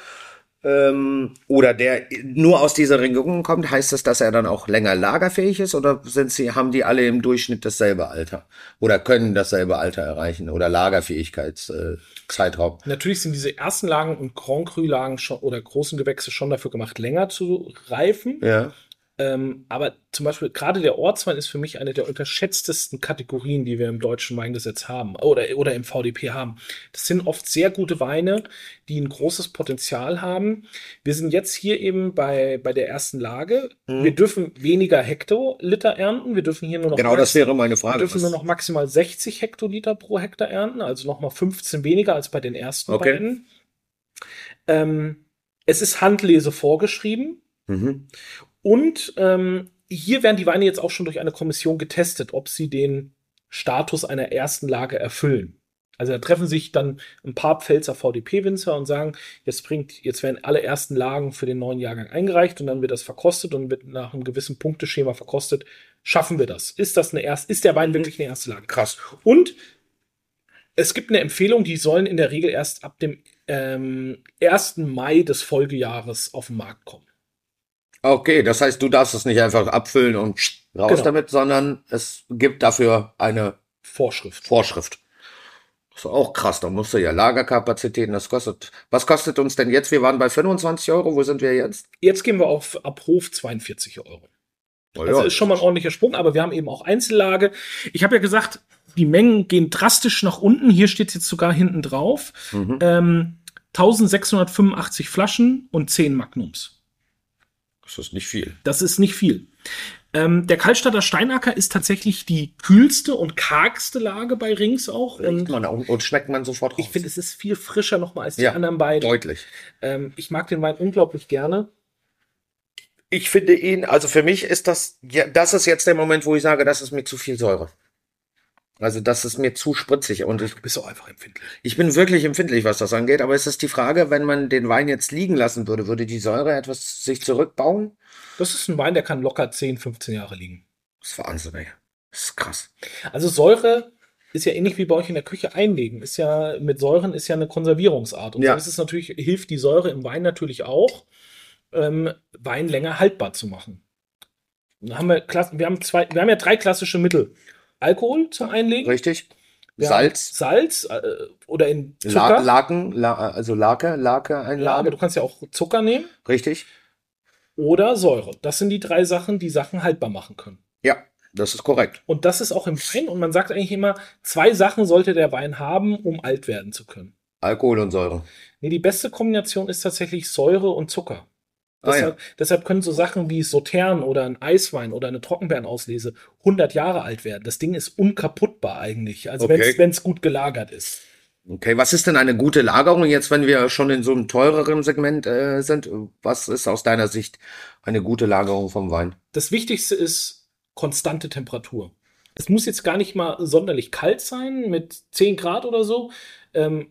ähm, oder der nur aus dieser Region kommt, heißt das, dass er dann auch länger lagerfähig ist oder sind sie, haben die alle im Durchschnitt dasselbe Alter oder können dasselbe Alter erreichen oder Lagerfähigkeitszeitraum? Äh? Natürlich sind diese ersten Lagen und Grand Cru-Lagen schon oder großen Gewächse schon dafür gemacht, länger zu reifen. ja. Ähm, aber zum Beispiel gerade der Ortswein ist für mich eine der unterschätztesten Kategorien, die wir im deutschen Weingesetz haben oder, oder im VDP haben. Das sind oft sehr gute Weine, die ein großes Potenzial haben. Wir sind jetzt hier eben bei, bei der ersten Lage. Mhm. Wir dürfen weniger Hektoliter ernten. Wir dürfen hier nur noch Genau, das wäre meine wir Frage. dürfen nur noch maximal 60 Hektoliter pro Hektar ernten, also nochmal 15 weniger als bei den ersten Okay. beiden. Ähm, es ist Handlese vorgeschrieben. Mhm. Und ähm, hier werden die Weine jetzt auch schon durch eine Kommission getestet, ob sie den Status einer ersten Lage erfüllen. Also da treffen sich dann ein paar Pfälzer VDP-Winzer und sagen, jetzt bringt, jetzt werden alle ersten Lagen für den neuen Jahrgang eingereicht und dann wird das verkostet und wird nach einem gewissen Punkteschema verkostet. Schaffen wir das? Ist das eine erste, ist der Wein wirklich eine erste Lage? Krass. Und es gibt eine Empfehlung, die sollen in der Regel erst ab dem ähm, 1. Mai des Folgejahres auf den Markt kommen. Okay, das heißt, du darfst es nicht einfach abfüllen und raus Genau. damit, sondern es gibt dafür eine Vorschrift. Vorschrift. Das ist auch krass, da musst du ja Lagerkapazitäten, das kostet. Was kostet uns denn jetzt? Wir waren bei 25 Euro, wo sind wir jetzt? Jetzt gehen wir auf ab Hof 42 Euro. Oh Also ist schon mal ein ordentlicher Sprung, aber wir haben eben auch Einzellage. Ich habe ja gesagt, die Mengen gehen drastisch nach unten. Hier steht jetzt sogar hinten drauf. Mhm. Ähm, 1685 Flaschen und 10 Magnums. Das ist nicht viel. Das ist nicht viel. Ähm, der Kaltstadter Steinacker ist tatsächlich die kühlste und kargste Lage bei Rings auch. Und auch, und schmeckt man sofort raus. ich finde, es ist viel frischer nochmal als die Ja, anderen beiden. deutlich. Ähm, ich mag den Wein unglaublich gerne. Ich finde ihn, also für mich ist das, ja, das ist jetzt der Moment, wo ich sage, das ist mir zu viel Säure. Also das ist mir zu spritzig und ich, Du bist auch einfach empfindlich. ich bin wirklich empfindlich, was das angeht. Aber es ist die Frage, wenn man den Wein jetzt liegen lassen würde, würde die Säure etwas sich zurückbauen? Das ist ein Wein, der kann locker 10, 15 Jahre liegen. Das ist Wahnsinn, ey. Das ist krass. Also Säure ist ja ähnlich wie bei euch in der Küche einlegen. Ist ja mit Säuren ist ja eine Konservierungsart. Und Ja. so ist es natürlich, hilft die Säure im Wein natürlich auch, ähm, Wein länger haltbar zu machen. Dann haben wir, wir, haben zwei, wir haben ja drei klassische Mittel. Alkohol zum Einlegen. Richtig? wir Salz, Salz äh, oder in La Zucker. Laken, La also Lake, Lake ja, aber einladen. du kannst ja auch Zucker nehmen Richtig? oder Säure. Das sind die drei Sachen, die Sachen haltbar machen können. Ja, das ist korrekt. Und das ist auch im Wein. Und man sagt eigentlich immer, zwei Sachen sollte der Wein haben, um alt werden zu können. Alkohol und Säure. Nee, die beste Kombination ist tatsächlich Säure und Zucker. Ah, Deshalb, deshalb können so Sachen wie Sautern oder ein Eiswein oder eine Trockenbeerenauslese 100 Jahre alt werden. Das Ding ist unkaputtbar eigentlich, also Okay. wenn es gut gelagert ist. Okay, was ist denn eine gute Lagerung jetzt, wenn wir schon in so einem teureren Segment äh, sind? Was ist aus deiner Sicht eine gute Lagerung vom Wein? Das Wichtigste ist konstante Temperatur. Es muss jetzt gar nicht mal sonderlich kalt sein mit 10 Grad oder so. Ähm,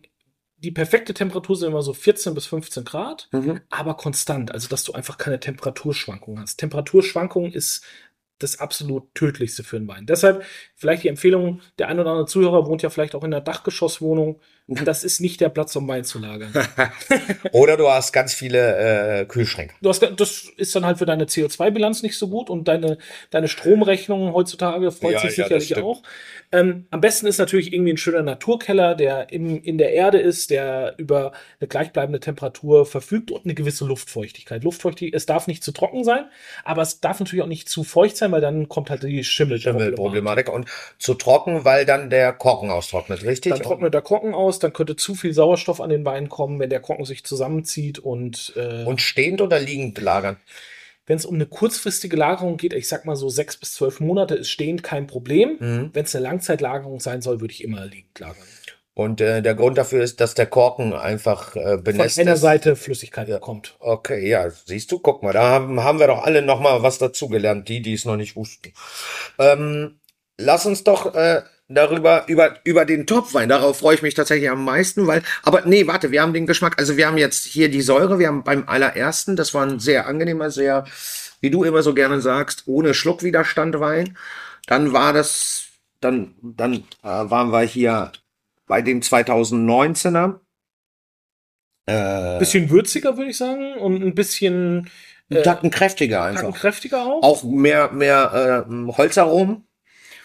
die perfekte Temperatur sind immer so 14 bis 15 Grad, Mhm. aber konstant, also dass du einfach keine Temperaturschwankungen hast. Temperaturschwankung ist das absolut tödlichste für einen Wein. Deshalb vielleicht die Empfehlung, der ein oder andere Zuhörer wohnt ja vielleicht auch in einer Dachgeschosswohnung. Das ist nicht der Platz, um Wein zu lagern. Oder du hast ganz viele äh, Kühlschränke. Du hast, das ist dann halt für deine CO2-Bilanz nicht so gut und deine, deine Stromrechnung heutzutage freut Ja, sich ja, sicherlich auch. Ähm, am besten ist natürlich irgendwie ein schöner Naturkeller, der im, in der Erde ist, der über eine gleichbleibende Temperatur verfügt und eine gewisse Luftfeuchtigkeit. Luftfeuchtigkeit, es darf nicht zu trocken sein, aber es darf natürlich auch nicht zu feucht sein, weil dann kommt halt die Schimmel. Schimmelproblematik. Und zu trocken, weil dann der Korken austrocknet, richtig? Dann trocknet der Korken aus, dann könnte zu viel Sauerstoff an den Wein kommen, wenn der Korken sich zusammenzieht und, äh, Und stehend oder liegend lagern? Wenn es um eine kurzfristige Lagerung geht, ich sag mal so sechs bis zwölf Monate, ist stehend kein Problem. Mhm. Wenn es eine Langzeitlagerung sein soll, würde ich immer liegend lagern. Und äh, der Grund dafür ist, dass der Korken einfach äh, Von benässt einer ist. Seite Flüssigkeit Ja. bekommt. Okay, ja, siehst du, guck mal, da haben, haben wir doch alle noch mal was dazugelernt, die, die es noch nicht wussten. Ähm, lass uns doch äh, darüber, über, über den Topwein, darauf freue ich mich tatsächlich am meisten, weil, aber nee, warte, wir haben den Geschmack, also wir haben jetzt hier die Säure, wir haben beim allerersten, das war ein sehr angenehmer, sehr, wie du immer so gerne sagst, ohne Schluckwiderstand Wein. Dann war das, dann, dann äh, waren wir hier bei dem 2019er. Äh, Bisschen würziger, würde ich sagen, und ein bisschen einen Tacken kräftiger einfach. Tacken kräftiger auch. auch mehr, mehr äh, Holzaromen,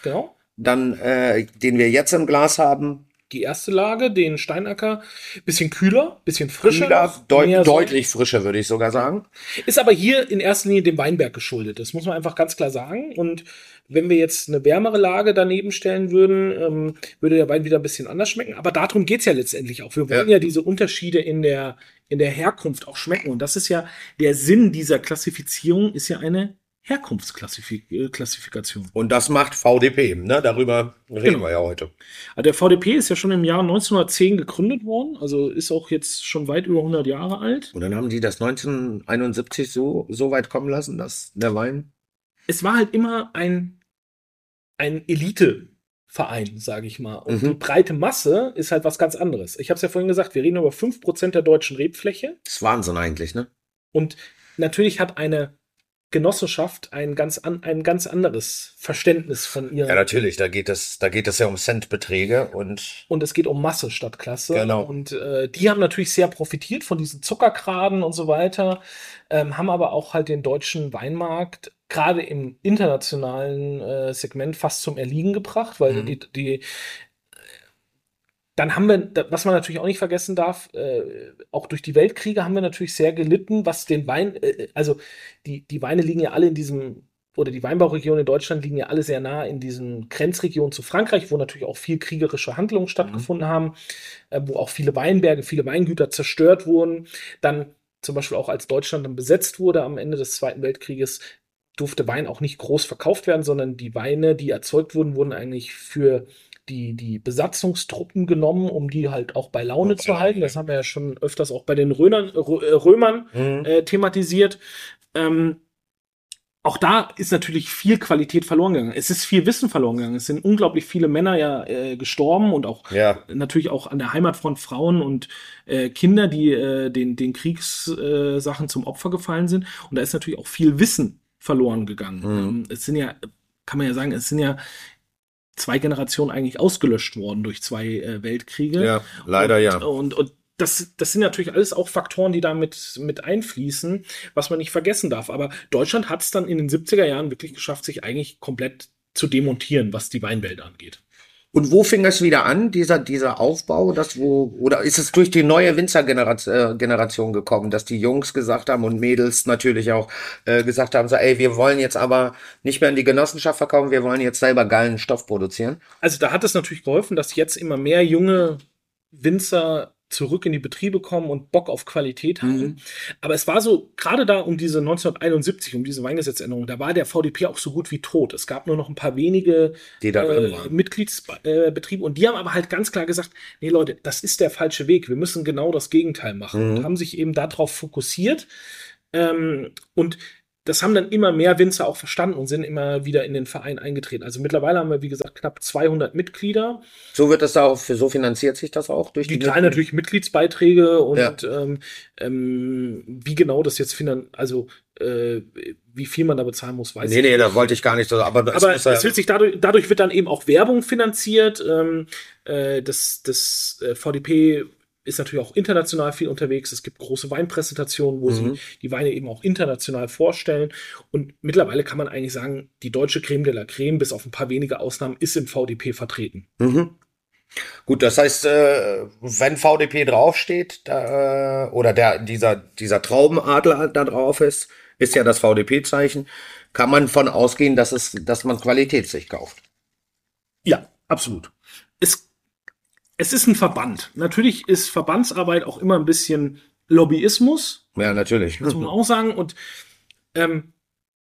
Genau. Dann äh, den wir jetzt im Glas haben. Die erste Lage, den Steinacker, bisschen kühler, bisschen frischer. Kühler, deut deutlich frischer, würde ich sogar sagen. Ist aber hier in erster Linie dem Weinberg geschuldet. Das muss man einfach ganz klar sagen. Und wenn wir jetzt eine wärmere Lage daneben stellen würden, ähm, würde der Wein wieder ein bisschen anders schmecken. Aber darum geht's ja letztendlich auch. Wir wollen Ja. ja, diese Unterschiede in der, in der Herkunft auch schmecken. Und das ist ja der Sinn dieser Klassifizierung, ist ja eine Herkunftsklassifikation. Und das macht VDP, ne? Darüber reden Genau. wir ja heute. Also der VDP ist ja schon im Jahr 1910 gegründet worden, also ist auch jetzt schon weit über 100 Jahre alt. Und dann haben die das 1971 so, so weit kommen lassen, dass der Wein. es war halt immer ein, ein Eliteverein, sage ich mal. Und Mhm. die breite Masse ist halt was ganz anderes. Ich habe es ja vorhin gesagt, wir reden über 5% der deutschen Rebfläche. Das ist Wahnsinn eigentlich, ne? Und natürlich hat eine Genossenschaft ein ganz, an, ein ganz anderes Verständnis von ihr. Ja, natürlich, da geht es, da geht es ja um Centbeträge und und es geht um Masse statt Klasse. Genau. Und äh, die haben natürlich sehr profitiert von diesen Zuckerkraden und so weiter, ähm, haben aber auch halt den deutschen Weinmarkt gerade im internationalen äh, Segment fast zum Erliegen gebracht, weil Mhm. die, die dann haben wir, was man natürlich auch nicht vergessen darf, äh, auch durch die Weltkriege haben wir natürlich sehr gelitten, was den Wein, äh, also die, die Weine liegen ja alle in diesem, oder die Weinbauregionen in Deutschland liegen ja alle sehr nah in diesen Grenzregionen zu Frankreich, wo natürlich auch viel kriegerische Handlungen stattgefunden haben, äh, wo auch viele Weinberge, viele Weingüter zerstört wurden. Dann zum Beispiel auch als Deutschland dann besetzt wurde am Ende des Zweiten Weltkrieges, durfte Wein auch nicht groß verkauft werden, sondern die Weine, die erzeugt wurden, wurden eigentlich für die, die Besatzungstruppen genommen, um die halt auch bei Laune zu halten. Das haben wir ja schon öfters auch bei den Römern, Rö- äh, Römern Mhm. äh, thematisiert. Ähm, auch da ist natürlich viel Qualität verloren gegangen. Es ist viel Wissen verloren gegangen. Es sind unglaublich viele Männer ja äh, gestorben und auch ja, natürlich auch an der Heimatfront Frauen und äh, Kinder, die äh, den, den Kriegssachen äh, zum Opfer gefallen sind. Und da ist natürlich auch viel Wissen verloren gegangen. Mhm. Ähm, es sind ja, kann man ja sagen, es sind ja zwei Generationen eigentlich ausgelöscht worden durch zwei äh, Weltkriege. ja, leider und, ja. Und, und das, das sind natürlich alles auch Faktoren, die da mit, mit einfließen, was man nicht vergessen darf. Aber Deutschland hat es dann in den 70er Jahren wirklich geschafft, sich eigentlich komplett zu demontieren, was die Weinwelt angeht. Und wo fing es wieder an, dieser, dieser Aufbau, das wo, oder ist es durch die neue Winzergeneration äh, gekommen, dass die Jungs gesagt haben und Mädels natürlich auch äh, gesagt haben, so, ey, wir wollen jetzt aber nicht mehr in die Genossenschaft verkaufen, wir wollen jetzt selber geilen Stoff produzieren. Also da hat es natürlich geholfen, dass jetzt immer mehr junge Winzer zurück in die Betriebe kommen und Bock auf Qualität haben. Mhm. Aber es war so, gerade da um diese 1971, um diese Weingesetzänderung, da war der VDP auch so gut wie tot. Es gab nur noch ein paar wenige Die da drin äh. Mitgliedsbetriebe und die haben aber halt ganz klar gesagt, nee Leute, das ist der falsche Weg. Wir müssen genau das Gegenteil machen. Mhm. Und haben sich eben darauf fokussiert. Ähm, und das haben dann immer mehr Winzer auch verstanden und sind immer wieder in den Verein eingetreten. Also mittlerweile haben wir, wie gesagt, knapp 200 Mitglieder. So wird das da auch, so finanziert sich das auch durch Die die, zahlen natürlich Mitgliedsbeiträge und Ja. ähm, ähm, wie genau das jetzt finan also äh, wie viel man da bezahlen muss, weiß Nee, nee, da wollte ich gar nicht so, aber das aber ja, es wird sich dadurch, dadurch wird dann eben auch Werbung finanziert. Ähm, äh, das das äh, VDP ist natürlich auch international viel unterwegs. Es gibt große Weinpräsentationen, wo Mhm. sie die Weine eben auch international vorstellen. Und mittlerweile kann man eigentlich sagen, die deutsche Creme de la Creme, bis auf ein paar wenige Ausnahmen, ist im VDP vertreten. Mhm. Gut, das heißt, äh, wenn VDP draufsteht, da, äh, oder der, dieser, dieser Traubenadler da drauf ist, ist ja das VDP-Zeichen, kann man von ausgehen, dass es, dass man Qualität sich kauft. Ja, absolut. Es, es ist ein Verband. Natürlich ist Verbandsarbeit auch immer ein bisschen Lobbyismus. Ja, natürlich. Das muss man auch sagen. Und ähm,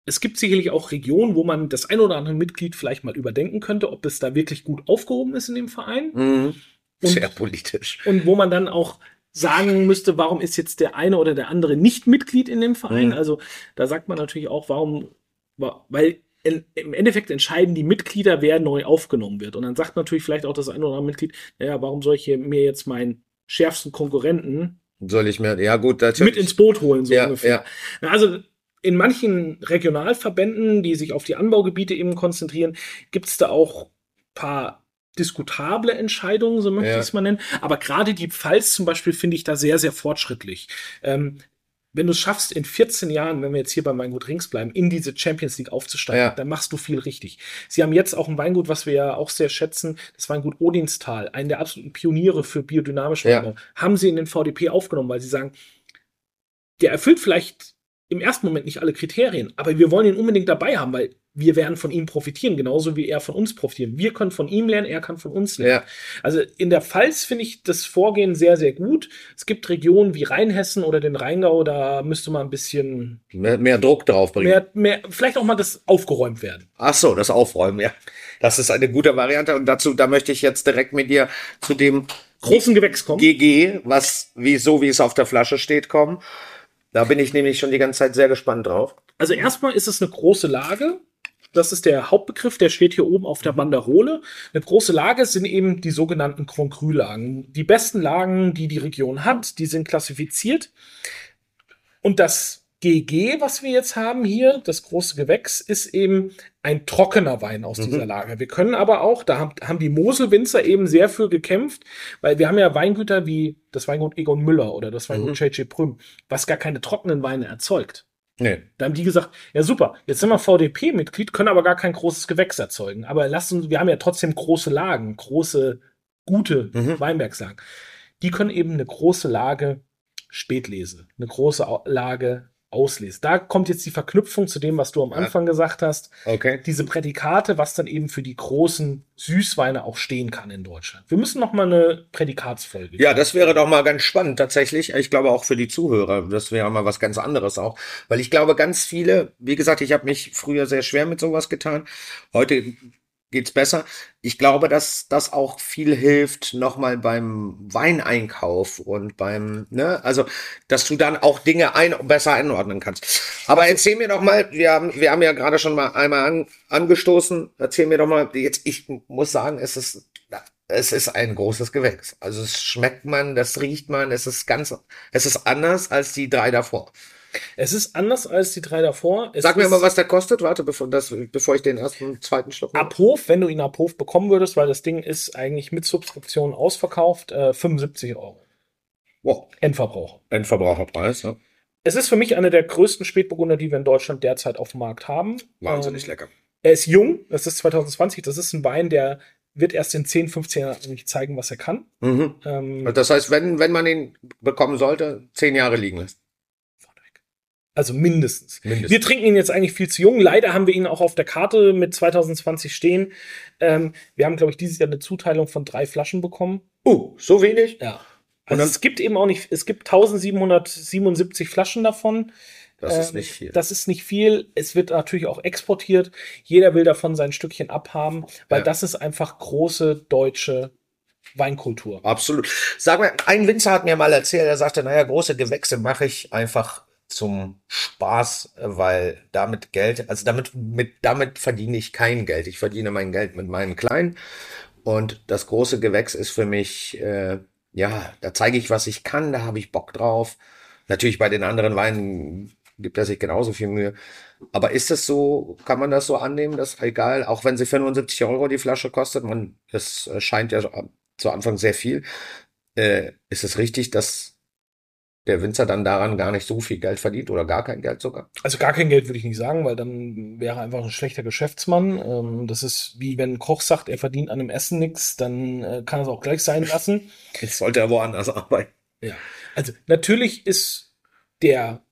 es gibt sicherlich auch Regionen, wo man das ein oder andere Mitglied vielleicht mal überdenken könnte, ob es da wirklich gut aufgehoben ist in dem Verein. Mhm. Und- Sehr politisch. Und wo man dann auch sagen müsste, warum ist jetzt der eine oder der andere nicht Mitglied in dem Verein? Mhm. Also da sagt man natürlich auch, warum, wa- weil im Endeffekt entscheiden die Mitglieder, wer neu aufgenommen wird. Und dann sagt natürlich vielleicht auch das eine oder andere Mitglied, naja, warum soll ich hier mir jetzt meinen schärfsten Konkurrenten Soll ich mir, ja gut, natürlich. mit ins Boot holen, so ja, ungefähr. ja. Also in manchen Regionalverbänden, die sich auf die Anbaugebiete eben konzentrieren, gibt es da auch ein paar diskutable Entscheidungen, so möchte Ja. ich es mal nennen. Aber gerade die Pfalz zum Beispiel finde ich da sehr, sehr fortschrittlich. Ähm, wenn du es schaffst, in 14 Jahren, wenn wir jetzt hier beim Weingut Rings bleiben, in diese Champions League aufzusteigen, Ja. dann machst du viel richtig. Sie haben jetzt auch ein Weingut, was wir ja auch sehr schätzen, das Weingut Odinstal, einen der absoluten Pioniere für biodynamische Ja. Weinbau, haben sie in den VDP aufgenommen, weil sie sagen, der erfüllt vielleicht im ersten Moment nicht alle Kriterien, aber wir wollen ihn unbedingt dabei haben, weil wir werden von ihm profitieren, genauso wie er von uns profitieren. Wir können von ihm lernen, er kann von uns lernen. Ja. Also in der Pfalz finde ich das Vorgehen sehr, sehr gut. Es gibt Regionen wie Rheinhessen oder den Rheingau, da müsste man ein bisschen Mehr, mehr Druck drauf bringen. mehr, mehr, vielleicht auch mal das aufgeräumt werden. Ach so, das Aufräumen, ja. Das ist eine gute Variante und dazu, da möchte ich jetzt direkt mit dir zu dem Großen Gewächs kommen. GG, was, wie, so wie es auf der Flasche steht, kommen. Da bin ich nämlich schon die ganze Zeit sehr gespannt drauf. Also erstmal ist es eine große Lage. Das ist der Hauptbegriff, der steht hier oben auf der Banderole. Eine große Lage sind eben die sogenannten Grand Cru-Lagen. Die besten Lagen, die die Region hat, die sind klassifiziert. Und das GG, was wir jetzt haben hier, das große Gewächs, ist eben ein trockener Wein aus Mhm. dieser Lage. Wir können aber auch, da haben, haben die Moselwinzer eben sehr für gekämpft, weil wir haben ja Weingüter wie das Weingut Egon Müller oder das Weingut Mhm. J.J. Prüm, was gar keine trockenen Weine erzeugt. Nee. Da haben die gesagt, ja super, jetzt sind wir VDP-Mitglied, können aber gar kein großes Gewächs erzeugen. Aber lasst uns, wir haben ja trotzdem große Lagen, große, gute Mhm. Weinbergslagen. Die können eben eine große Lage Spätlese, eine große Lage Auslese. Da kommt jetzt die Verknüpfung zu dem, was du am Ja. Anfang gesagt hast. Okay. Diese Prädikate, was dann eben für die großen Süßweine auch stehen kann in Deutschland. Wir müssen noch mal eine Prädikatsfolge. Ja, das wäre doch mal ganz spannend tatsächlich. Ich glaube auch für die Zuhörer, das wäre mal was ganz anderes auch, weil ich glaube ganz viele, wie gesagt, ich habe mich früher sehr schwer mit sowas getan. Heute geht's besser. Ich glaube, dass das auch viel hilft nochmal beim Weineinkauf und beim, ne, also, dass du dann auch Dinge ein, besser einordnen kannst. Aber erzähl mir doch mal, wir haben, wir haben ja gerade schon mal einmal an, angestoßen. Erzähl mir doch mal, jetzt, ich muss sagen, es ist es ist ein großes Gewächs. Also es schmeckt man, das riecht man, es ist ganz, es ist anders als die drei davor. Es ist anders als die drei davor. Es Sag mir mal, was der kostet. Warte, bevor, das, bevor ich den ersten, zweiten Schluck. Ab Hof, wenn du ihn ab Hof bekommen würdest, weil das Ding ist eigentlich mit Subskription ausverkauft, äh, 75 Euro. Wow. Endverbraucher. Endverbraucherpreis, ja. Es ist für mich einer der größten Spätburgunder, die wir in Deutschland derzeit auf dem Markt haben. Wahnsinnig Ähm, lecker. Er ist jung, das ist 2020, das ist ein Wein, der wird erst in 10, 15 Jahren eigentlich zeigen, was er kann. Mhm. Ähm, Das heißt, wenn, wenn man ihn bekommen sollte, zehn Jahre liegen lassen. Also mindestens. Mindestens. Wir trinken ihn jetzt eigentlich viel zu jung. Leider haben wir ihn auch auf der Karte mit 2020 stehen. Ähm, wir haben, glaube ich, dieses Jahr eine Zuteilung von drei Flaschen bekommen. Uh, so wenig? Ja. Also es gibt eben auch nicht, es gibt 1777 Flaschen davon. Das ist Ähm, nicht viel. Das ist nicht viel. Es wird natürlich auch exportiert. Jeder will davon sein Stückchen abhaben, weil Ja. das ist einfach große deutsche Weinkultur. Absolut. Sag mal, ein Winzer hat mir mal erzählt, er sagte, naja, große Gewächse mache ich einfach zum Spaß, weil damit Geld, also damit, mit, damit verdiene ich kein Geld. Ich verdiene mein Geld mit meinen Kleinen. Und das große Gewächs ist für mich, äh, ja, da zeige ich, was ich kann, da habe ich Bock drauf. Natürlich bei den anderen Weinen gibt er sich genauso viel Mühe. Aber ist es so, kann man das so annehmen, dass egal, auch wenn sie 75 Euro die Flasche kostet, man, es äh, scheint ja zu Anfang sehr viel, äh, ist es richtig, dass der Winzer dann daran gar nicht so viel Geld verdient oder gar kein Geld sogar? Also gar kein Geld würde ich nicht sagen, weil dann wäre er einfach ein schlechter Geschäftsmann. Ähm, das ist wie wenn ein Koch sagt, er verdient an dem Essen nichts, dann äh, kann er es auch gleich sein lassen. Jetzt sollte er woanders arbeiten. Ja. Also natürlich ist der,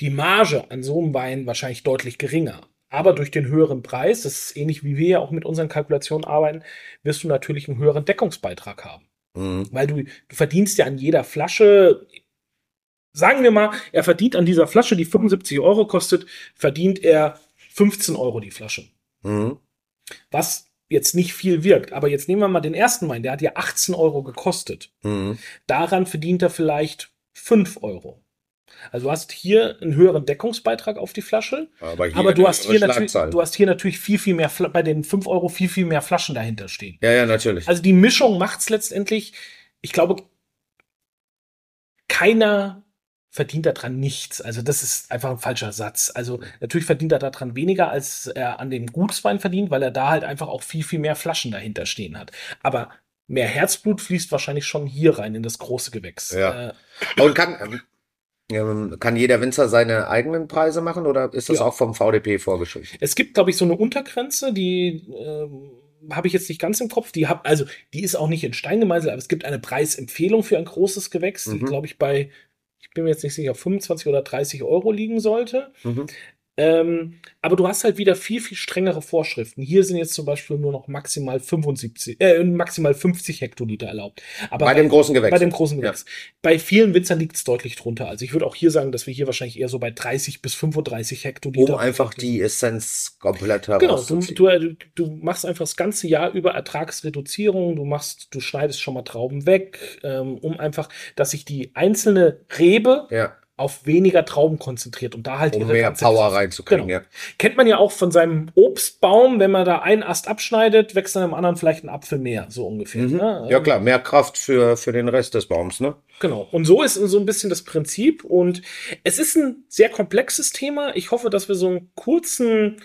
die Marge an so einem Wein wahrscheinlich deutlich geringer. Aber durch den höheren Preis, das ist ähnlich wie wir ja auch mit unseren Kalkulationen arbeiten, wirst du natürlich einen höheren Deckungsbeitrag haben. Mhm. Weil du, du verdienst ja an jeder Flasche, sagen wir mal, er verdient an dieser Flasche, die 75 Euro kostet, verdient er 15 Euro die Flasche. Mhm. Was jetzt nicht viel wirkt. Aber jetzt nehmen wir mal den ersten Wein, der hat ja 18 Euro gekostet. Mhm. Daran verdient er vielleicht 5 Euro. Also du hast hier einen höheren Deckungsbeitrag auf die Flasche, Aber, aber du hast, hier natürlich, du hast hier natürlich viel, viel mehr, bei den 5 Euro viel, viel mehr Flaschen dahinter stehen. Ja, ja, natürlich. Also die Mischung macht's letztendlich. Ich glaube, keiner verdient daran nichts. Also das ist einfach ein falscher Satz. Also natürlich verdient er daran weniger, als er an dem Gutswein verdient, weil er da halt einfach auch viel, viel mehr Flaschen dahinter stehen hat. Aber mehr Herzblut fließt wahrscheinlich schon hier rein in das große Gewächs. Ja. Äh, Und kann, ähm, kann jeder Winzer seine eigenen Preise machen oder ist das Ja. auch vom VDP vorgeschrieben? Es gibt, glaube ich, so eine Untergrenze, die ähm, habe ich jetzt nicht ganz im Kopf. Die hab, also die ist auch nicht in Stein gemeißelt, aber es gibt eine Preisempfehlung für ein großes Gewächs, die, Mhm. glaube ich, bei, ich bin mir jetzt nicht sicher, 25 oder 30 Euro liegen sollte. Mhm. Ähm, aber du hast halt wieder viel, viel strengere Vorschriften. Hier sind jetzt zum Beispiel nur noch maximal 75, äh, maximal 50 Hektoliter erlaubt. Aber Bei dem großen Gewächs. bei dem großen Gewächs. Bei vielen Winzern liegt es deutlich drunter. Also ich würde auch hier sagen, dass wir hier wahrscheinlich eher so bei 30 bis 35 Hektoliter. um einfach die Essenz komplett Genau, du, herauszuziehen. du, du machst einfach das ganze Jahr über Ertragsreduzierung, du machst, du schneidest schon mal Trauben weg, ähm, um einfach, dass sich die einzelne Rebe ja, auf weniger Trauben konzentriert und da halt um mehr Power reinzukriegen. Genau. Ja. Kennt man ja auch von seinem Obstbaum, wenn man da einen Ast abschneidet, wächst dann im anderen vielleicht ein Apfel mehr, so ungefähr. Mhm. Ne? ja, klar, mehr Kraft für, für den Rest des Baums, ne? Genau. Und so ist so ein bisschen das Prinzip. Und es ist ein sehr komplexes Thema. Ich hoffe, dass wir so einen kurzen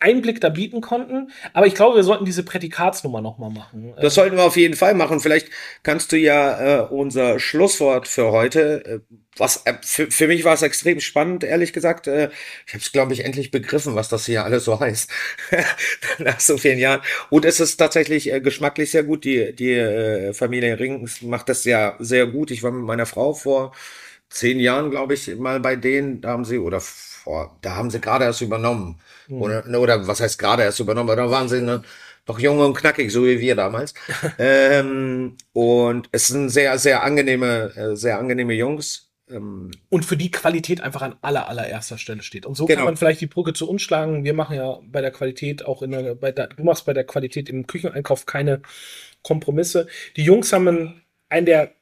Einblick da bieten konnten. Aber ich glaube, wir sollten diese Prädikatsnummer nochmal machen. Das sollten wir auf jeden Fall machen. Vielleicht kannst du ja äh, unser Schlusswort für heute, äh, was äh, für, für mich war es extrem spannend, ehrlich gesagt. Äh, ich habe es, glaube ich, endlich begriffen, was das hier alles so heißt. Nach so vielen Jahren. Und es ist tatsächlich äh, geschmacklich sehr gut. Die, die äh, Familie Rings macht das ja sehr gut. Ich war mit meiner Frau vor zehn Jahren, glaube ich, mal bei denen. Da haben sie, oder vor, da haben sie gerade erst übernommen. Hm. Oder, oder was heißt gerade erst übernommen? Aber da waren sie ne, noch jung und knackig, so wie wir damals. ähm, und es sind sehr, sehr angenehme, äh, sehr angenehme Jungs. Ähm, Und für die Qualität einfach an aller, allererster Stelle steht. Und so Genau. kann man vielleicht die Brücke zu uns schlagen. Wir machen ja bei der Qualität auch in der, bei der, du machst bei der Qualität im Kücheneinkauf keine Kompromisse. Die Jungs haben einen, einen der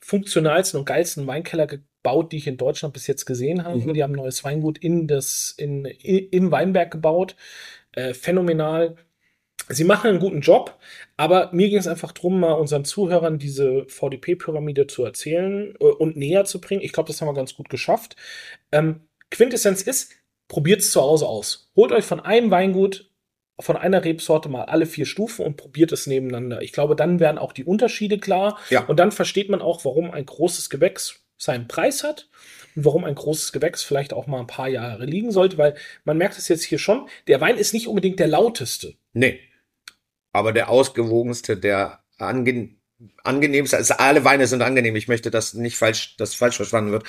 funktionalsten und geilsten Weinkeller gebaut, die ich in Deutschland bis jetzt gesehen habe. Mhm. Die haben ein neues Weingut in das, in, im Weinberg gebaut. Äh, phänomenal. Sie machen einen guten Job, aber mir ging es einfach darum, mal unseren Zuhörern diese VDP-Pyramide zu erzählen äh, und näher zu bringen. Ich glaube, das haben wir ganz gut geschafft. Ähm, Quintessenz ist, probiert es zu Hause aus. Holt euch von einem Weingut, von einer Rebsorte mal alle vier Stufen und probiert es nebeneinander. Ich glaube, dann werden auch die Unterschiede klar. Ja. Und dann versteht man auch, warum ein großes Gewächs seinen Preis hat und warum ein großes Gewächs vielleicht auch mal ein paar Jahre liegen sollte, weil man merkt es jetzt hier schon, der Wein ist nicht unbedingt der lauteste. nee. Aber der ausgewogenste, der ange angenehmste, also alle Weine sind angenehm. Ich möchte das nicht falsch, das falsch verstanden wird.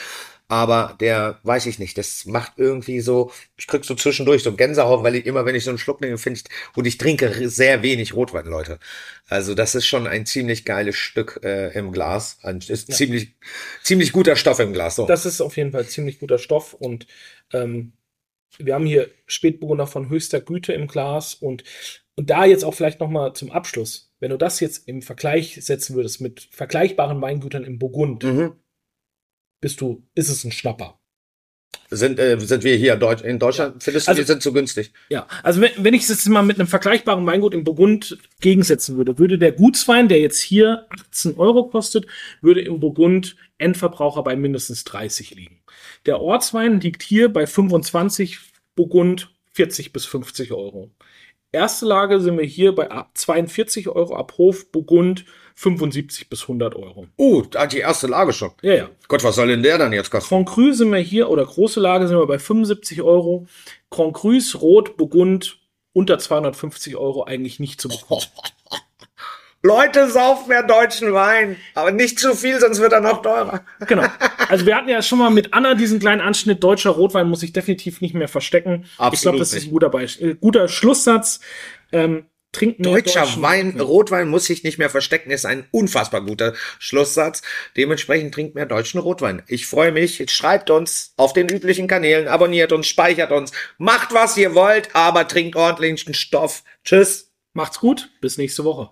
Aber der, weiß ich nicht, das macht irgendwie so, ich krieg so zwischendurch so Gänsehaut, weil ich immer, wenn ich so einen Schluck nehme, finde ich, und ich trinke sehr wenig Rotwein, Leute. Also das ist schon ein ziemlich geiles Stück äh, im Glas. Ein, ist ziemlich, ziemlich guter Stoff im Glas. So. Das ist auf jeden Fall ziemlich guter Stoff und ähm, wir haben hier Spätburgunder von höchster Güte im Glas und, und da jetzt auch vielleicht nochmal zum Abschluss. Wenn du das jetzt im Vergleich setzen würdest mit vergleichbaren Weingütern im Burgund, Mhm. Bist du, ist es ein Schnapper. Sind, äh, sind wir hier in Deutsch- in Deutschland? Findest du, Also- wir sind zu günstig? Ja, also wenn, wenn ich es jetzt mal mit einem vergleichbaren Weingut im Burgund gegensetzen würde, würde der Gutswein, der jetzt hier 18 Euro kostet, würde im Burgund Endverbraucher bei mindestens 30 liegen. Der Ortswein liegt hier bei 25, Burgund 40 bis 50 Euro. Erste Lage sind wir hier bei ab 42 Euro, ab Hof Burgund 75 bis 100 Euro. Uh, da hat die erste Lage schon. Ja, ja. Gott, was soll denn der dann jetzt kosten? Grand Cru sind wir hier, oder große Lage sind wir bei 75 Euro. Grand Crus, Rot, Burgund, unter 250 Euro eigentlich nicht zu bekommen. Leute, sauft mehr deutschen Wein. Aber nicht zu viel, sonst wird er noch teurer. Genau. Also wir hatten ja schon mal mit Anna diesen kleinen Anschnitt. Deutscher Rotwein muss sich definitiv nicht mehr verstecken. ich Absolut glaube, das ist ein guter, Beisch äh, guter Schlusssatz. Ähm, trinkt mehr Deutscher deutschen Wein, Rotwein muss sich nicht mehr verstecken, ist ein unfassbar guter Schlusssatz. Dementsprechend trinkt mehr deutschen Rotwein. Ich freue mich. Schreibt uns auf den üblichen Kanälen, abonniert uns, speichert uns, macht was ihr wollt, aber trinkt ordentlichen Stoff. Tschüss. Macht's gut. Bis nächste Woche.